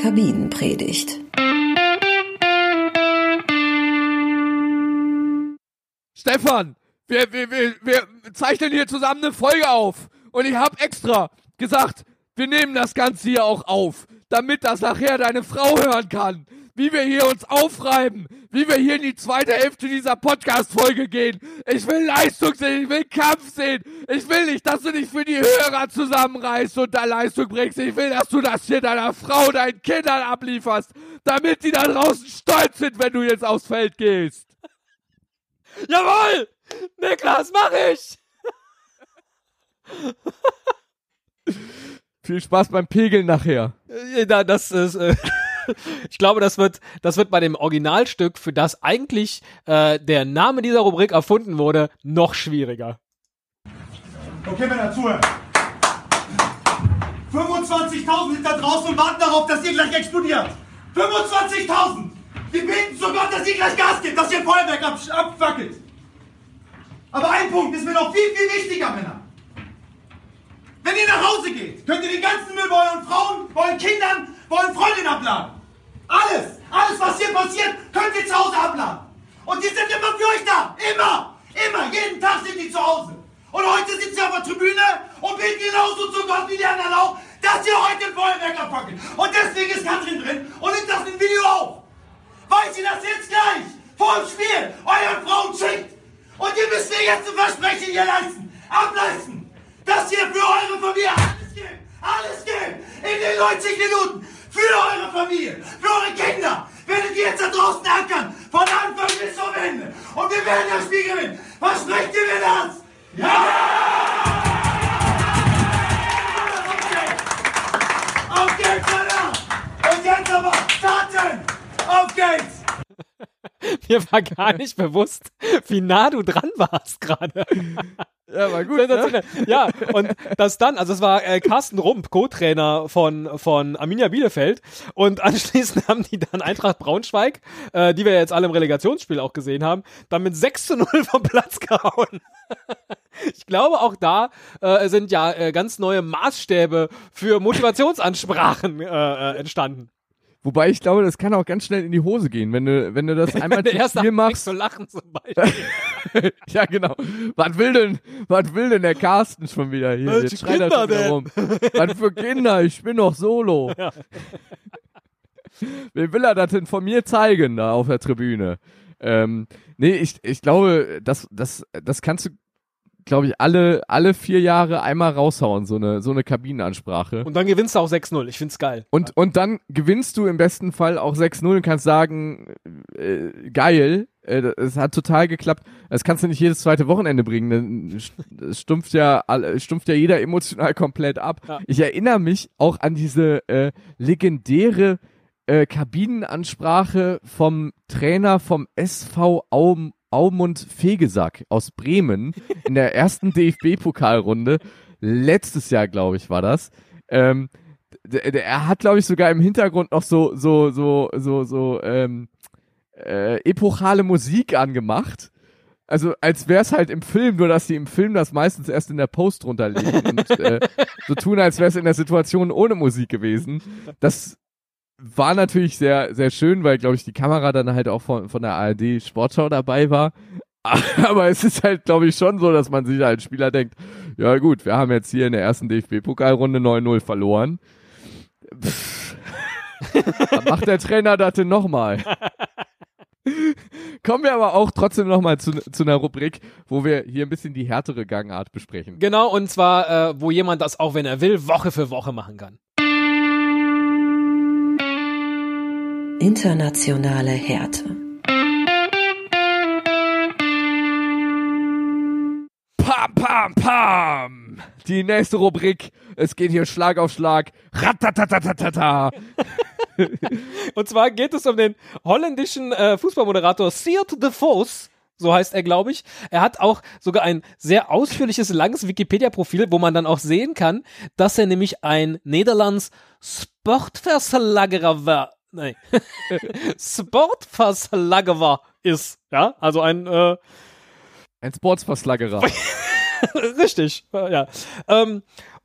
Kabinenpredigt. Stefan, wir, wir, wir, wir zeichnen hier zusammen eine Folge auf. Und ich habe extra gesagt, wir nehmen das Ganze hier auch auf, damit das nachher deine Frau hören kann. Wie wir hier uns aufreiben, wie wir hier in die zweite Hälfte dieser Podcast-Folge gehen. Ich will Leistung sehen, ich will Kampf sehen. Ich will nicht, dass du dich für die Hörer zusammenreißt und da Leistung bringst. Ich will, dass du das hier deiner Frau, deinen Kindern ablieferst, damit die da draußen stolz sind, wenn du jetzt aufs Feld gehst. Jawohl! Niklas, mach ich! Viel Spaß beim Pegeln nachher. Da- Das ist, äh, ich glaube, das wird, das wird bei dem Originalstück, für das eigentlich äh, der Name dieser Rubrik erfunden wurde, noch schwieriger. Okay, Männer, zuhören. 25.000 sind da draußen und warten darauf, dass ihr gleich explodiert. 25.000! Wir beten zu Gott, dass ihr gleich Gas gibt, dass ihr Feuerwerk ab abfackelt. Aber ein Punkt ist mir noch viel, viel wichtiger, Männer. Wenn ihr nach Hause geht, könnt ihr den ganzen Müll bei euren Frauen, bei euren Kindern, bei euren Freundinnen abladen. Alles, alles, was hier passiert, könnt ihr zu Hause abladen. Und die sind immer für euch da. Immer, immer, jeden Tag sind die zu Hause. Und heute sitzt ihr auf der Tribüne und beten genauso zu Gott wie die anderen auch, dass ihr heute ein Feuerwerk abfackelt. Und deswegen ist Katrin drin und nimmt das im Video auf. Weil sie das jetzt gleich vor dem Spiel euren Frauen schickt. Und ihr müsst mir jetzt ein Versprechen hier leisten, ableisten, dass ihr für eure Familie alles gebt, alles gebt, in den 90 Minuten, für eure Familie, für eure Kinder, werdet ihr jetzt da draußen ackern, von Anfang bis zum Ende. Und wir werden das Spiel gewinnen. Versprecht ihr mir das? Ja! Auf geht's, Männer! Und jetzt aber starten! Auf geht's! Mir war gar nicht bewusst, wie nah du dran warst gerade. Ja, war gut. Sensationell. Ja, und das dann, also es war äh, Carsten Rump, Co-Trainer von, von Arminia Bielefeld. Und anschließend haben die dann Eintracht Braunschweig, äh, die wir jetzt alle im Relegationsspiel auch gesehen haben, dann mit 6 zu 0 vom Platz gehauen. Ich glaube, auch da äh, sind ja äh, ganz neue Maßstäbe für Motivationsansprachen äh, äh, entstanden. Wobei ich glaube, das kann auch ganz schnell in die Hose gehen, wenn du, wenn du das einmal zu erste viel machst. zu lachen zum Beispiel. ja, genau. Was will denn, was will denn der Carsten schon wieder hier? Welche Jetzt schreit er Kinder schon wieder denn? rum. was für Kinder? Ich bin doch solo. Ja. Wie will er das denn von mir zeigen da auf der Tribüne? Ähm, nee, ich, ich glaube, das, das, das kannst du, glaube ich, alle, alle vier Jahre einmal raushauen, so eine, so eine Kabinenansprache. Und dann gewinnst du auch 6-0. Ich find's geil. Und, und dann gewinnst du im besten Fall auch 6-0 und kannst sagen, äh, geil. Äh, Es hat total geklappt. Das kannst du nicht jedes zweite Wochenende bringen. Es stumpft ja, stumpft ja jeder emotional komplett ab. Ja. Ich erinnere mich auch an diese äh, legendäre äh, Kabinenansprache vom Trainer vom SV Aum, Aumund Fegesack aus Bremen in der ersten DFB-Pokalrunde. Letztes Jahr, glaube ich, war das. Ähm, er hat, glaube ich, sogar im Hintergrund noch so, so, so, so, so, ähm, äh, epochale Musik angemacht. Also als wäre es halt im Film, nur dass sie im Film das meistens erst in der Post runterlegen und äh, so tun, als wäre es in der Situation ohne Musik gewesen. Das war natürlich sehr, sehr schön, weil, glaube ich, die Kamera dann halt auch von, von der ARD Sportschau dabei war. Aber es ist halt, glaube ich, schon so, dass man sich als Spieler denkt, ja gut, wir haben jetzt hier in der ersten DFB-Pokalrunde 9-0 verloren. Pff. Dann macht der Trainer das denn nochmal. Kommen wir aber auch trotzdem nochmal zu, zu einer Rubrik, wo wir hier ein bisschen die härtere Gangart besprechen. Genau, und zwar, äh, wo jemand das auch, wenn er will, Woche für Woche machen kann. Internationale Härte. Pam, pam, pam. Die nächste Rubrik. Es geht hier Schlag auf Schlag. Ratatatatata. Und zwar geht es um den holländischen äh, Fußballmoderator Siert de Vos. So heißt er, glaube ich. Er hat auch sogar ein sehr ausführliches, langes Wikipedia-Profil, wo man dann auch sehen kann, dass er nämlich ein Nederlands Sportverslagerer war. Nein. Sportverslagerer ist. Ja, also ein äh, Ein Sportsverslaggerer. Richtig, ja. Ähm,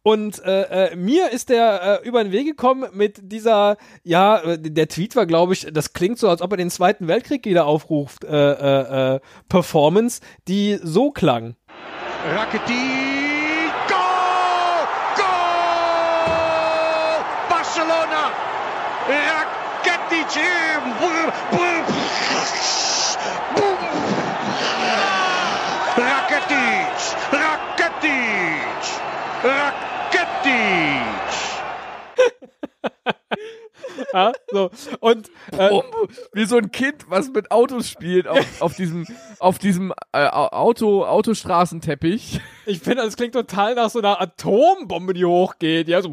und äh, äh, mir ist der äh, über den Weg gekommen mit dieser, ja, äh, der Tweet war, glaube ich, das klingt so, als ob er den Zweiten Weltkrieg wieder aufruft, äh, äh, äh, Performance, die so klang. Rakitic, Rakitic! Rakitic! Rakitic! Ja, so. Und äh, Um, wie so ein Kind, was mit Autos spielt, auf, auf diesem, auf diesem äh, Auto, Autostraßenteppich. ich finde, das klingt total nach so einer Atombombe, die hochgeht. Ja, so.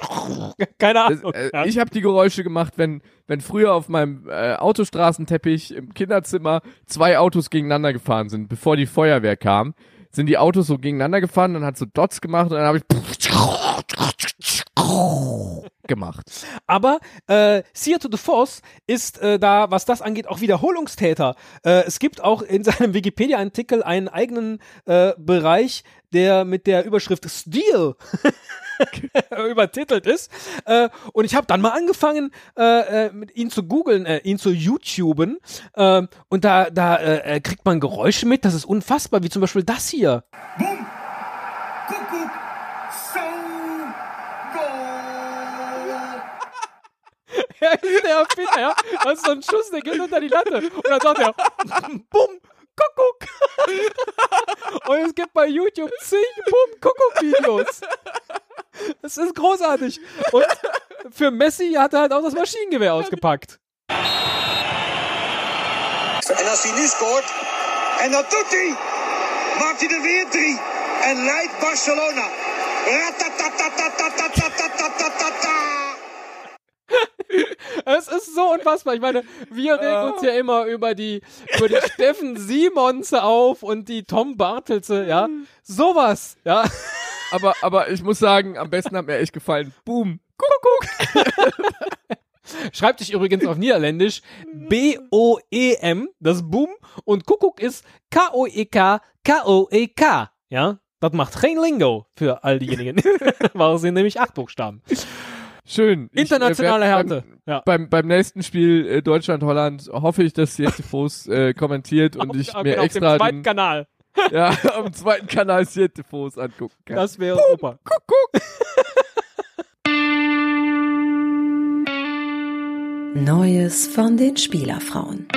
Keine Das, Ahnung. äh, ja. Ich habe die Geräusche gemacht, wenn, wenn früher auf meinem äh, Autostraßenteppich im Kinderzimmer zwei Autos gegeneinander gefahren sind, bevor die Feuerwehr kam, sind die Autos so gegeneinander gefahren und hat so Dots gemacht und dann habe ich gemacht. Aber äh, Seer to the Force ist äh, da, was das angeht, auch Wiederholungstäter. Äh, es gibt auch in seinem Wikipedia-Artikel einen eigenen äh, Bereich, der mit der Überschrift Steel übertitelt ist. Äh, und ich habe dann mal angefangen, äh, äh, mit ihn zu googeln, äh, ihn zu YouTuben. Äh, und da, da äh, äh, kriegt man Geräusche mit, das ist unfassbar, wie zum Beispiel das hier. Boom! Kuckuck! Er ist der Erfinder, ja. Das ist so ein Schuss, der geht unter die Latte. Und dann sagt er, bumm, Kuckuck. Und es gibt bei YouTube zig Bumm, Kuckuck-Videos. Das ist großartig. Und für Messi hat er halt auch das Maschinengewehr ausgepackt. Und als hij nu scored, und dann tut hij, maakt er weer drie en leidt Barcelona. Es ist so unfassbar. Ich meine, wir regen uns ja immer über die, über die Steffen Simons auf und die Tom Bartelse, ja. Sowas, ja. Aber, aber ich muss sagen, am besten hat mir echt gefallen. Boom. Kuckuck. Schreibt sich übrigens auf Niederländisch B-O-E-M, das Boom, und Kuckuck ist K-O-E-K, K-O-E-K, ja. Das macht kein Lingo für all diejenigen. Es sind nämlich acht Buchstaben. Schön. Ich, äh, Internationale Härte. Beim, Ja. beim, beim nächsten Spiel äh, Deutschland-Holland hoffe ich, dass Siete Fuß äh, kommentiert und ich Auf- mir auf extra dem zweiten den, Kanal. Ja, am zweiten Kanal Siete Fuß angucken kann. Das wäre super. Neues von den Spielerfrauen.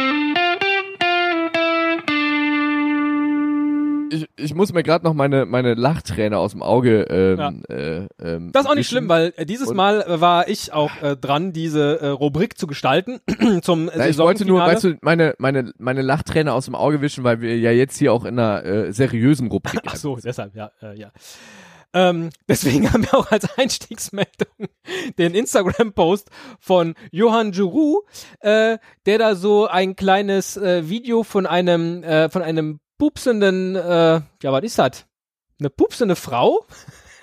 Ich, ich muss mir gerade noch meine, meine Lachträne aus dem Auge. Ähm, äh, ähm, Das ist auch nicht schlimm, weil äh, dieses Und- Mal war ich auch äh, dran, diese äh, Rubrik zu gestalten zum Na, ich wollte nur, weißt du, meine, meine, meine Lachträne aus dem Auge wischen, weil wir ja jetzt hier auch in einer äh, seriösen Rubrik Ach so, deshalb, ja, äh, ja. Ähm, deswegen haben wir auch als Einstiegsmeldung den Instagram-Post von Johann Giroux, äh, der da so ein kleines äh, Video von einem, äh, von einem pupsenden, äh, ja, was ist das? Eine pupsende Frau?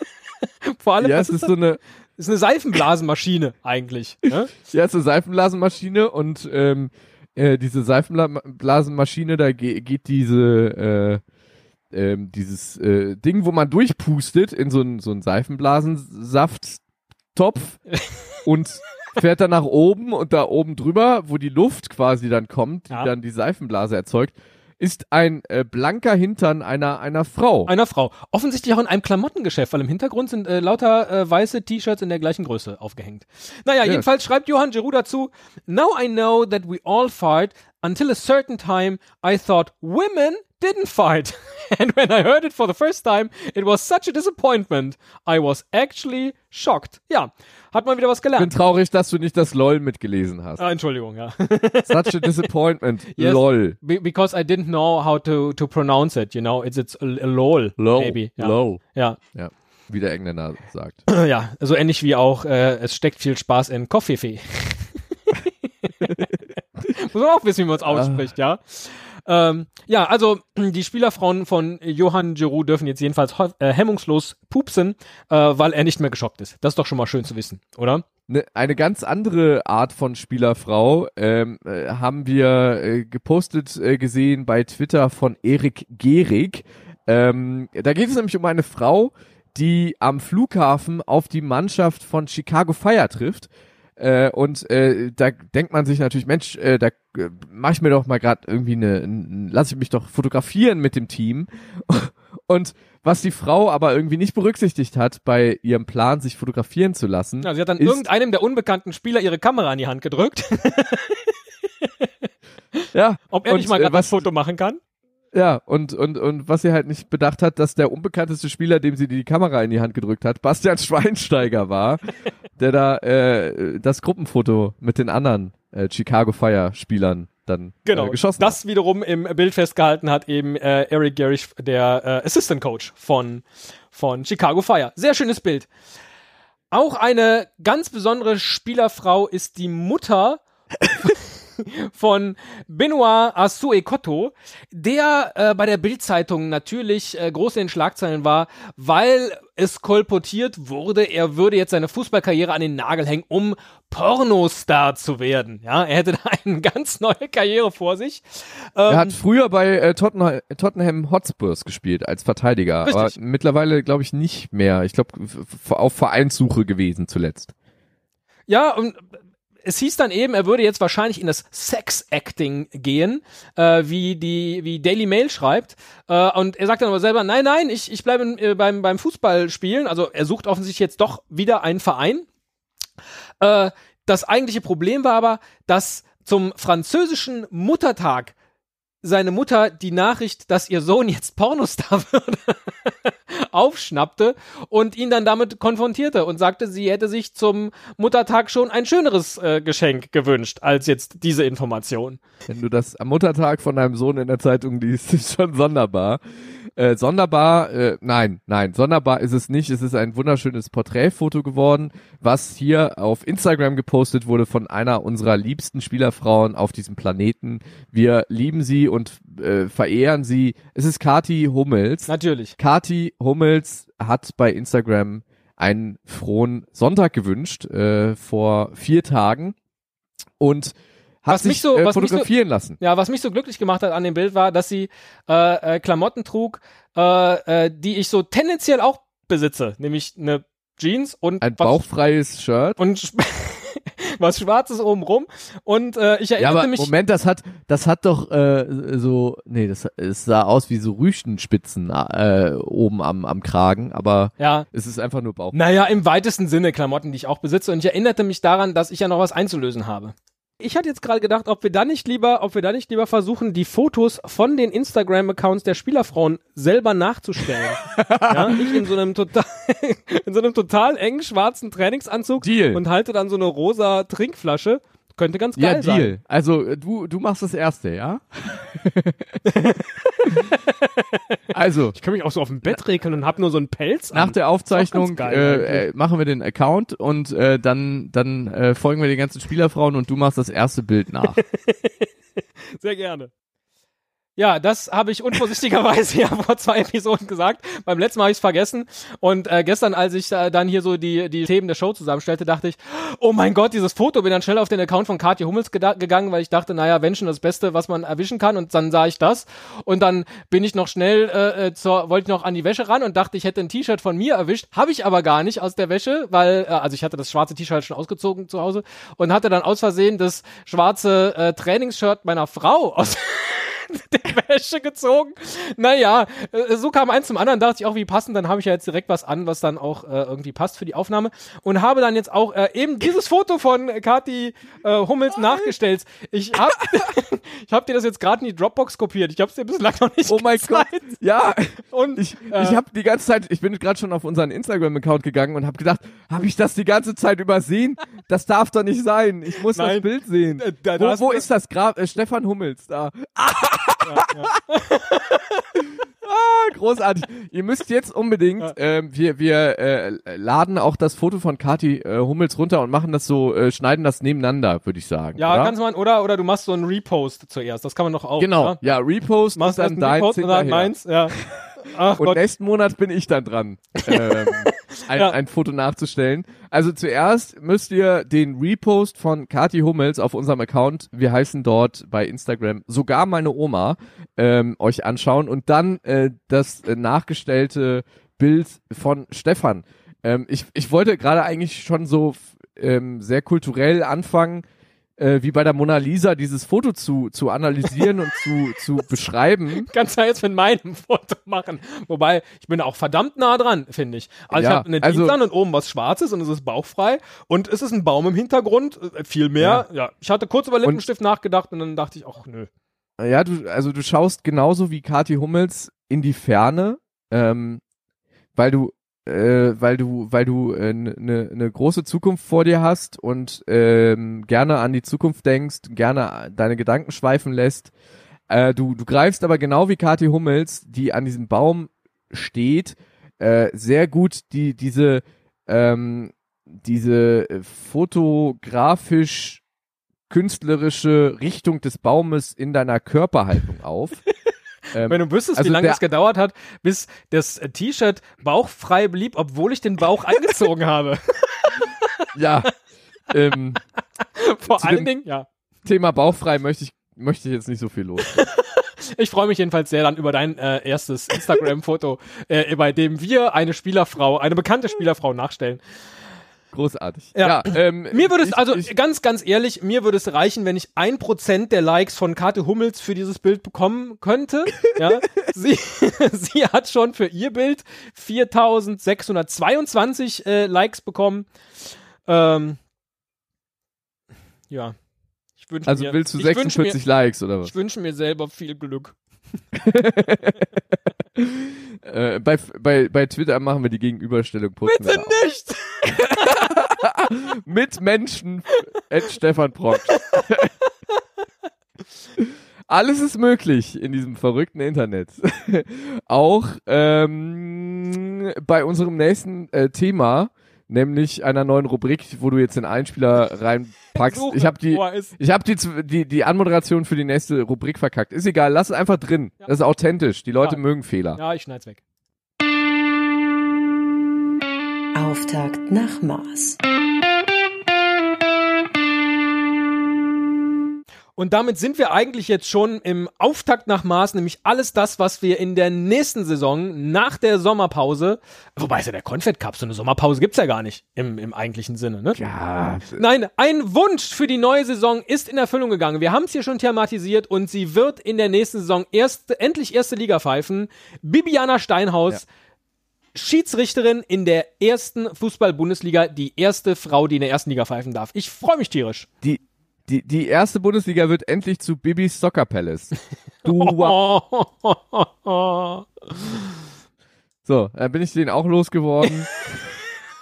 Vor allem, Ja, es ist das? so eine, ist eine Seifenblasenmaschine eigentlich. Ne? ja, es ist eine Seifenblasenmaschine und ähm, äh, diese Seifenblasenmaschine, da ge geht diese, äh, ähm, dieses äh, Ding, wo man durchpustet in so einen so einen Seifenblasensafttopf und fährt dann nach oben und da oben drüber, wo die Luft quasi dann kommt, die Ja. dann die Seifenblase erzeugt, ist ein äh, blanker Hintern einer einer Frau. Einer Frau. Offensichtlich auch in einem Klamottengeschäft, weil im Hintergrund sind äh, lauter äh, weiße T-Shirts in der gleichen Größe aufgehängt. Naja, Ja. jedenfalls schreibt Johann Giroud dazu, Now I know that we all fight. Until a certain time, I thought women didn't fight. And when I heard it for the first time, it was such a disappointment. I was actually shocked. Ja, hat man wieder was Ich bin gelernt. traurig, dass du nicht das LOL mitgelesen hast. Ah, Entschuldigung, ja. Such a disappointment. Yes, LOL. be- because I didn't know how to, to pronounce it, you know. It's, it's a, a lol, LOL. maybe. Ja. LOL. Ja. Ja, wie der Engländer sagt. Ja, so ähnlich wie auch, äh, es steckt viel Spaß in Koffeefee. Muss man auch wissen, wie man es ausspricht, ja. Ähm, ja, also die Spielerfrauen von Johann Giroud dürfen jetzt jedenfalls äh, hemmungslos pupsen, äh, weil er nicht mehr geschockt ist. Das ist doch schon mal schön zu wissen, oder? Ne, eine ganz andere Art von Spielerfrau ähm, äh, haben wir äh, gepostet äh, gesehen bei Twitter von Erik Gehrig. Ähm, da geht es nämlich um eine Frau, die am Flughafen auf die Mannschaft von Chicago Fire trifft. Äh, und äh, da denkt man sich natürlich, Mensch, äh, da äh, mache ich mir doch mal gerade irgendwie eine, n- lass ich mich doch fotografieren mit dem Team. Und was die Frau aber irgendwie nicht berücksichtigt hat bei ihrem Plan, sich fotografieren zu lassen, Ja, sie hat dann irgendeinem der unbekannten Spieler ihre Kamera in die Hand gedrückt, ja, ob er Und, nicht mal äh, gerade das was- Foto machen kann. Ja, und, und, und was sie halt nicht bedacht hat, dass der unbekannteste Spieler, dem sie die Kamera in die Hand gedrückt hat, Bastian Schweinsteiger war, der da äh, das Gruppenfoto mit den anderen äh, Chicago Fire Spielern dann Genau, äh, geschossen das wiederum im Bild festgehalten hat eben äh, Eric Garish, der äh, Assistant Coach von, von Chicago Fire. Sehr schönes Bild. Auch eine ganz besondere Spielerfrau ist die Mutter von Benoit Asuekoto, der äh, bei der Bildzeitung natürlich äh, groß in den Schlagzeilen war, weil es kolportiert wurde, er würde jetzt seine Fußballkarriere an den Nagel hängen, um Pornostar zu werden. Ja, er hätte da eine ganz neue Karriere vor sich. Er Ähm, hat früher bei äh, Tottenham, Tottenham Hotspurs gespielt als Verteidiger, Richtig. aber mittlerweile glaube ich nicht mehr. Ich glaube auf Vereinssuche gewesen zuletzt. Ja, und es hieß dann eben, er würde jetzt wahrscheinlich in das Sex-Acting gehen, äh, wie die wie Daily Mail schreibt. Äh, und er sagt dann aber selber, nein, nein, ich, ich bleibe äh, beim, beim Fußball spielen. Also er sucht offensichtlich jetzt doch wieder einen Verein. Äh, das eigentliche Problem war aber, dass zum französischen Muttertag seine Mutter die Nachricht, dass ihr Sohn jetzt Pornostar würde, aufschnappte und ihn dann damit konfrontierte und sagte, sie hätte sich zum Muttertag schon ein schöneres äh, Geschenk gewünscht als jetzt diese Information. Wenn du das am Muttertag von deinem Sohn in der Zeitung liest, ist schon sonderbar. Äh, sonderbar, äh, nein, nein, sonderbar ist es nicht. Es ist ein wunderschönes Porträtfoto geworden, was hier auf Instagram gepostet wurde von einer unserer liebsten Spielerfrauen auf diesem Planeten. Wir lieben sie und äh, verehren sie. Es ist Kati Hummels. Natürlich. Kati Hummels hat bei Instagram einen frohen Sonntag gewünscht äh, vor vier Tagen und hat Was sich mich so- äh, was mich so- fotografieren lassen. Ja, was mich so glücklich gemacht hat an dem Bild war, dass sie äh, äh, Klamotten trug, äh, äh, die ich so tendenziell auch besitze, nämlich eine Jeans und Ein was, bauchfreies Shirt. und was Schwarzes oben rum. Und äh, ich Ja, erinnerte aber mich. Moment, das hat, das hat doch äh, so, nee, das es sah aus wie so Rüschenspitzen äh, oben am, am Kragen, aber Ja. es ist einfach nur Bauch. Naja, im weitesten Sinne Klamotten, die ich auch besitze. Und ich erinnerte mich daran, dass ich ja noch was einzulösen habe. Ich hatte jetzt gerade gedacht, ob wir da nicht lieber, ob wir da nicht lieber versuchen, die Fotos von den Instagram-Accounts der Spielerfrauen selber nachzustellen. ja, ich in so einem total, in so einem total engen schwarzen Trainingsanzug Deal. und halte dann so eine rosa Trinkflasche. Könnte ganz Ja, geil Deal. sein. Also äh, du, du machst das erste, ja? also, Ich kann mich auch so auf dem Bett regeln und hab nur so einen Pelz nach an. der Aufzeichnung äh, äh, machen wir den Account und äh, dann, dann äh, folgen wir den ganzen Spielerfrauen und du machst das erste Bild nach. Sehr gerne. Ja, das habe ich unvorsichtigerweise ja vor zwei Episoden gesagt. Beim letzten Mal habe ich es vergessen. Und äh, gestern, als ich äh, dann hier so die, die Themen der Show zusammenstellte, dachte ich, oh mein Gott, dieses Foto. Bin dann schnell auf den Account von Katja Hummels gegangen, weil ich dachte, naja, wenn schon das Beste, was man erwischen kann. Und dann sah ich das. Und dann bin ich noch schnell, äh, äh, zur, wollte ich noch an die Wäsche ran und dachte, ich hätte ein T-Shirt von mir erwischt. Habe ich aber gar nicht aus der Wäsche, weil, äh, also ich hatte das schwarze T-Shirt schon ausgezogen zu Hause und hatte dann aus Versehen das schwarze äh, Trainingsshirt meiner Frau aus der Wäsche gezogen. Naja, äh, so kam eins zum anderen, dachte ich auch, wie passend, dann habe ich ja jetzt direkt was an, was dann auch äh, irgendwie passt für die Aufnahme und habe dann jetzt auch äh, eben dieses Foto von Kati äh, Hummels nachgestellt. Ich hab, ich hab dir das jetzt gerade in die Dropbox kopiert. Ich habe es dir bislang noch nicht Oh mein Gott. Ja, Und ich, äh, ich habe die ganze Zeit, ich bin gerade schon auf unseren Instagram-Account gegangen und habe gedacht, habe ich das die ganze Zeit übersehen? Das darf doch nicht sein. Ich muss das Nein. Bild sehen. Äh, da- da wo wo ist das? Grab Stefan Hummels da. Ah, großartig. Ihr müsst jetzt unbedingt, ähm, wir, wir äh, laden auch das Foto von Kati äh, Hummels runter und machen das so, äh, schneiden das nebeneinander, würde ich sagen. ja, oder? kannst du mal, oder, oder du machst so einen Repost zuerst. Das kann man doch auch. Genau, Oder? ja, Repost Machst dann dein Repost und dann meins, ja. Ach Und Gott. nächsten Monat bin ich dann dran, ähm, ein, Ja. ein Foto nachzustellen. Also zuerst müsst ihr den Repost von Kati Hummels auf unserem Account, wir heißen dort bei Instagram sogar meine Oma, ähm, euch anschauen und dann äh, das äh, nachgestellte Bild von Stefan. Ähm, ich, ich wollte gerade eigentlich schon so ähm, sehr kulturell anfangen, äh, wie bei der Mona Lisa, dieses Foto zu, zu analysieren und zu, zu beschreiben. kannst du ja jetzt mit meinem Foto machen. Wobei, ich bin auch verdammt nah dran, finde ich. Also Ja, ich habe eine also- an und oben was Schwarzes und es ist bauchfrei und es ist ein Baum im Hintergrund, äh, viel mehr. Ja. ich hatte kurz über Lippenstift nachgedacht und dann dachte ich, ach nö. Ja, du, also du schaust genauso wie Kathi Hummels in die Ferne, ähm, weil du, äh, weil du, weil du eine äh, ne, ne große Zukunft vor dir hast und ähm, gerne an die Zukunft denkst, gerne deine Gedanken schweifen lässt. Äh, du, du greifst aber genau wie Kathi Hummels, die an diesem Baum steht, äh, sehr gut die diese ähm, diese äh, fotografisch künstlerische Richtung des Baumes in deiner Körperhaltung auf. Ähm, Wenn du wüsstest, also wie lange es gedauert hat, bis das äh, T-Shirt bauchfrei blieb, obwohl ich den Bauch angezogen habe. Ja. ähm, Vor allen Dingen, ja. Thema bauchfrei möchte ich möchte ich jetzt nicht so viel los. Ich freue mich jedenfalls sehr dann über dein äh, erstes Instagram-Foto, äh, bei dem wir eine Spielerfrau, eine bekannte Spielerfrau nachstellen. Großartig. Ja. ähm, Mir würde es, also ich, ganz, ganz ehrlich, mir würde es reichen, wenn ich ein Prozent der Likes von Kate Hummels für dieses Bild bekommen könnte. Ja, sie, sie hat schon für ihr Bild 4622 äh, Likes bekommen. Ähm, ja. Ich wünsche also mir, willst du ich wünsche 46 mir, Likes oder was? Ich wünsche mir selber viel Glück. äh, bei, bei, bei Twitter machen wir die Gegenüberstellung. posten Bitte nicht! Mit Menschen. Ed Stefan Brock. Alles ist möglich in diesem verrückten Internet. Auch ähm, bei unserem nächsten äh, Thema, nämlich einer neuen Rubrik, wo du jetzt den Einspieler reinpackst. Suche, Ich habe die, ich habe die, die, die Anmoderation für die nächste Rubrik verkackt. Ist egal, lass es einfach drin. Das ist authentisch. Die Leute Ja. mögen Fehler. Ja, ich schneid's weg. Auftakt nach Mars. Und damit sind wir eigentlich jetzt schon im Auftakt nach Maß, nämlich alles das, was wir in der nächsten Saison nach der Sommerpause, wobei es ja der Confed Cup, so eine Sommerpause gibt's ja gar nicht im, im eigentlichen Sinne, ne? Ja, Nein, ein Wunsch für die neue Saison ist in Erfüllung gegangen. Wir haben es hier schon thematisiert und sie wird in der nächsten Saison erste, endlich erste Liga pfeifen. Bibiana Steinhaus, Schiedsrichterin in der ersten Fußball-Bundesliga, die erste Frau, die in der ersten Liga pfeifen darf. Ich freue mich tierisch. die Die, die erste Bundesliga wird endlich zu Bibis Soccer Palace. Du, so, dann bin ich den auch losgeworden.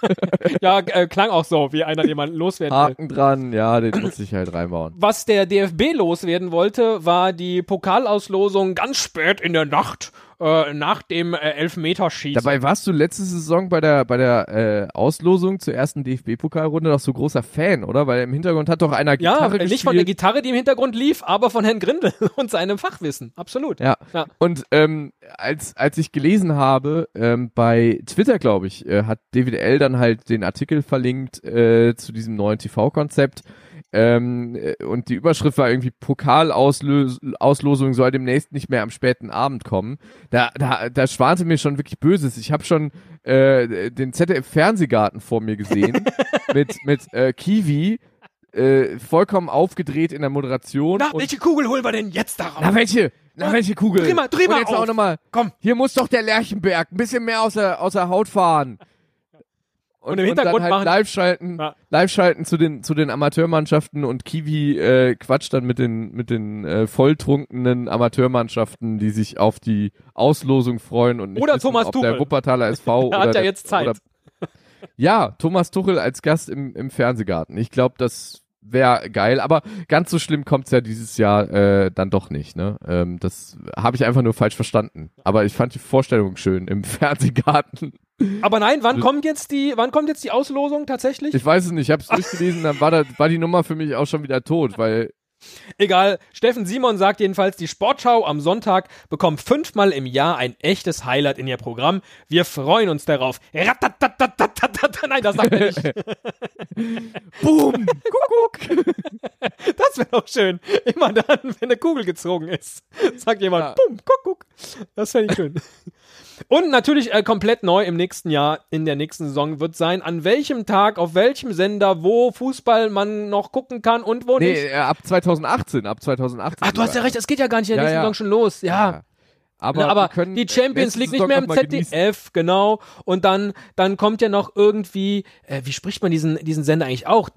ja, äh, klang auch so, wie einer jemanden loswerden will. Haken dran, ja, den muss ich halt reinbauen. Was der DFB loswerden wollte, war die Pokalauslosung ganz spät in der Nacht äh, nach dem äh, Elfmeterschießen. Dabei warst du letzte Saison bei der bei der äh, Auslosung zur ersten DFB-Pokalrunde doch so großer Fan, oder? Weil im Hintergrund hat doch einer ja, Gitarre nicht gespielt. von der Gitarre, die im Hintergrund lief, aber von Herrn Grindel und seinem Fachwissen. Absolut. Ja. Ja. Und ähm, als, als ich gelesen habe, ähm, bei Twitter, glaube ich, äh, hat David L. dann halt den Artikel verlinkt äh, zu diesem neuen TV-Konzept. Ähm, äh, und die Überschrift war irgendwie Pokalauslosung soll demnächst nicht mehr am späten Abend kommen. Da, da, da schwante mir schon wirklich Böses. Ich habe schon äh, den ZDF-Fernsehgarten vor mir gesehen mit, mit äh, Kiwi, äh, vollkommen aufgedreht in der Moderation. Na, und- welche Kugel holen wir denn jetzt darauf? na, welche? Na, welche Kugel? Dreh mal, dreh Und mal jetzt auf. auch nochmal. Komm. Hier muss doch der Lerchenberg ein bisschen mehr aus der, aus der Haut fahren. Und im Hintergrund dann halt machen- live schalten, Ja. live schalten zu den, zu den Amateurmannschaften und Kiwi äh, quatscht dann mit den, mit den äh, volltrunkenen Amateurmannschaften, die sich auf die Auslosung freuen und nicht Oder wissen, Thomas ob Tuchel. der Wuppertaler SV Er oder hat ja der, jetzt Zeit. Oder, ja, Thomas Tuchel als Gast im, im Fernsehgarten. Ich glaube, das wäre geil, aber ganz so schlimm kommt's ja dieses Jahr äh, dann doch nicht. Ne? Ähm, das habe ich einfach nur falsch verstanden. Aber ich fand die Vorstellung schön im Fernsehgarten. Aber nein, wann kommt jetzt die, wann kommt jetzt die Auslosung tatsächlich? Ich weiß es nicht, ich habe es durchgelesen, dann war, da, war die Nummer für mich auch schon wieder tot, weil Egal, Steffen Simon sagt jedenfalls, die Sportschau am Sonntag bekommt fünfmal im Jahr ein echtes Highlight in ihr Programm. Wir freuen uns darauf. Nein, das sagt er nicht. Boom! Kuckuck! Das wäre doch schön. Immer dann, wenn eine Kugel gezogen ist, sagt jemand, ja. Boom, Kuckuck. Das fände ich schön. Und natürlich äh, komplett neu im nächsten Jahr, in der nächsten Saison wird sein, an welchem Tag, auf welchem Sender, wo Fußball man noch gucken kann und wo Nee, nicht. äh, ab 2018, ab 2018. Ach, du hast ja recht, es geht ja gar nicht in der Ja, nächsten ja. Saison schon los. Ja. Aber, Na, aber die Champions letzte League nicht mehr im mal genießen. ZDF, genau. Und dann, dann kommt ja noch irgendwie, äh, wie spricht man diesen, diesen Sender eigentlich auch?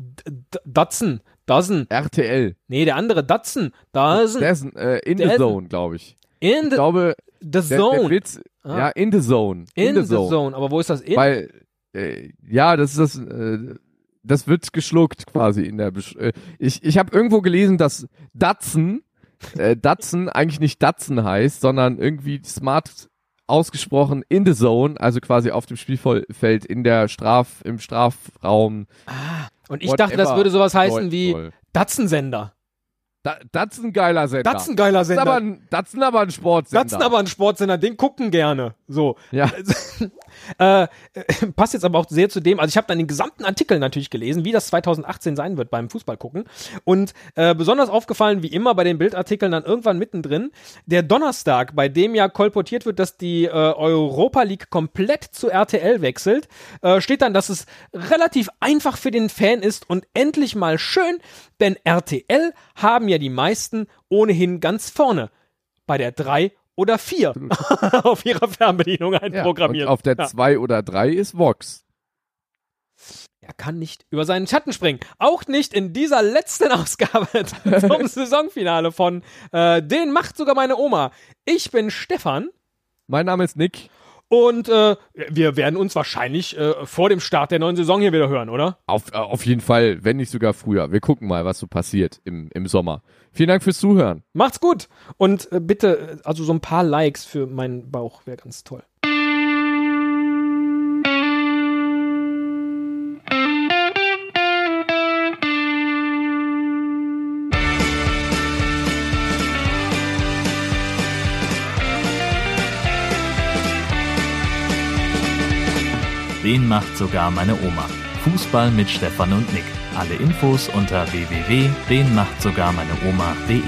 Datsen, Dozen. RTL. Nee, der andere, Datsen, Dozen. Dessen, äh, in the. Zone, glaube ich. In Ich the, glaube, the Zone. der Witz, Ah. ja, in the Zone. in, the, zone. Aber wo ist das in? Weil, äh, ja, das ist das, äh, das wird geschluckt quasi in der, Besch äh, ich, ich habe irgendwo gelesen, dass Datsen, äh, Datsen eigentlich nicht Datsen heißt, sondern irgendwie smart ausgesprochen in the zone, also quasi auf dem Spielfeld in der Straf, im Strafraum. Und ich dachte, das würde sowas heißen wie soll. Datsen-Sender. Da, Datsen geiler Sender. Datsen geiler Das ist aber Sender. ein, Datsen aber ein Sportsender. Datsen aber ein Sportsender, den gucken gerne. So. Ja. äh, äh, passt jetzt aber auch sehr zu dem, also ich habe dann den gesamten Artikel natürlich gelesen, wie das 2018 sein wird beim Fußball gucken. Und äh, besonders aufgefallen, wie immer bei den Bildartikeln dann irgendwann mittendrin, der Donnerstag, bei dem ja kolportiert wird, dass die äh, Europa League komplett zu RTL wechselt, äh, steht dann, dass es relativ einfach für den Fan ist und endlich mal schön, denn RTL haben ja die meisten ohnehin ganz vorne bei der 3 oder 4 auf ihrer Fernbedienung ja, einprogrammiert. und auf der Ja. 2 oder 3 ist Vox. Er kann nicht über seinen Schatten springen. Auch nicht in dieser letzten Ausgabe zum Saisonfinale von äh, Den macht sogar meine Oma. Ich bin Stefan Mein Name ist Nick. Und äh, wir werden uns wahrscheinlich äh, vor dem Start der neuen Saison hier wieder hören, oder? Auf, äh, auf jeden Fall, wenn nicht sogar früher. Wir gucken mal, was so passiert im, im Sommer. Vielen Dank fürs Zuhören. Macht's gut und äh, bitte, äh, also so ein paar Likes für meinen Bauch wäre ganz toll. Den macht sogar meine Oma. Fußball mit Stefan und Nick. Alle Infos unter www.denmachtsogarmeineoma.de.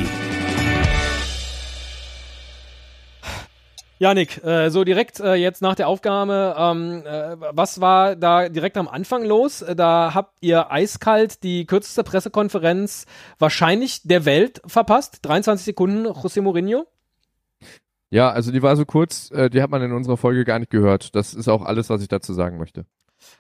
Janik, äh, so direkt äh, jetzt nach der Aufgabe, ähm, äh, was war da direkt am Anfang los? Äh, Da habt ihr eiskalt die kürzeste Pressekonferenz wahrscheinlich der Welt verpasst. 23 Sekunden, José Mourinho. Ja, also die war so kurz, äh, die hat man in unserer Folge gar nicht gehört. Das ist auch alles, was ich dazu sagen möchte.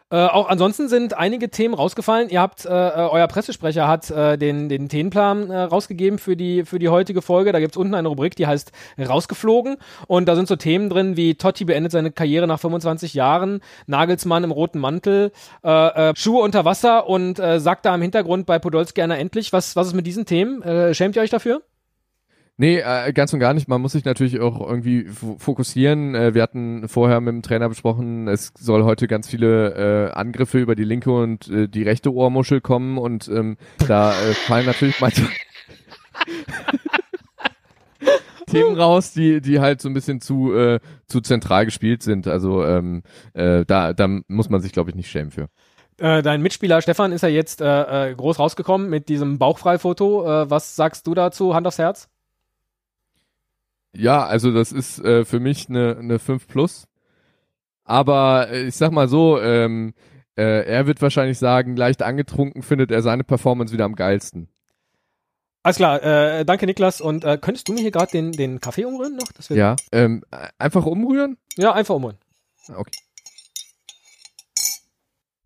Äh, auch ansonsten sind einige Themen rausgefallen. Ihr habt, äh, euer Pressesprecher hat äh, den, den Themenplan äh, rausgegeben für die, für die heutige Folge. Da gibt's unten eine Rubrik, die heißt Rausgeflogen. Und da sind so Themen drin wie Totti beendet seine Karriere nach 25 Jahren, Nagelsmann im roten Mantel, äh, äh, Schuhe unter Wasser und sagt da im Hintergrund bei Podolski einer endlich. Was, was ist mit diesen Themen? Schämt ihr euch dafür? Nee, äh, ganz und gar nicht. Man muss sich natürlich auch irgendwie fokussieren. Äh, wir hatten vorher mit dem Trainer besprochen, es soll heute ganz viele äh, Angriffe über die linke und äh, die rechte Ohrmuschel kommen und ähm, da äh, fallen natürlich manchmal Themen raus, die die halt so ein bisschen zu äh, zu zentral gespielt sind. Also ähm, äh, da da muss man sich glaube ich nicht schämen für. Äh, dein Mitspieler Stefan ist ja jetzt äh, äh, groß rausgekommen mit diesem Bauchfrei-Foto. Äh, was sagst du dazu? Hand aufs Herz? Ja, also das ist äh, für mich eine eine 5 plus. Aber äh, ich sag mal so, ähm, äh, er wird wahrscheinlich sagen, leicht angetrunken findet er seine Performance wieder am geilsten. Alles klar, äh, danke Niklas. Und äh, könntest du mir hier gerade den, den Kaffee umrühren noch? Ja, ähm, einfach umrühren? Ja, einfach umrühren. Okay.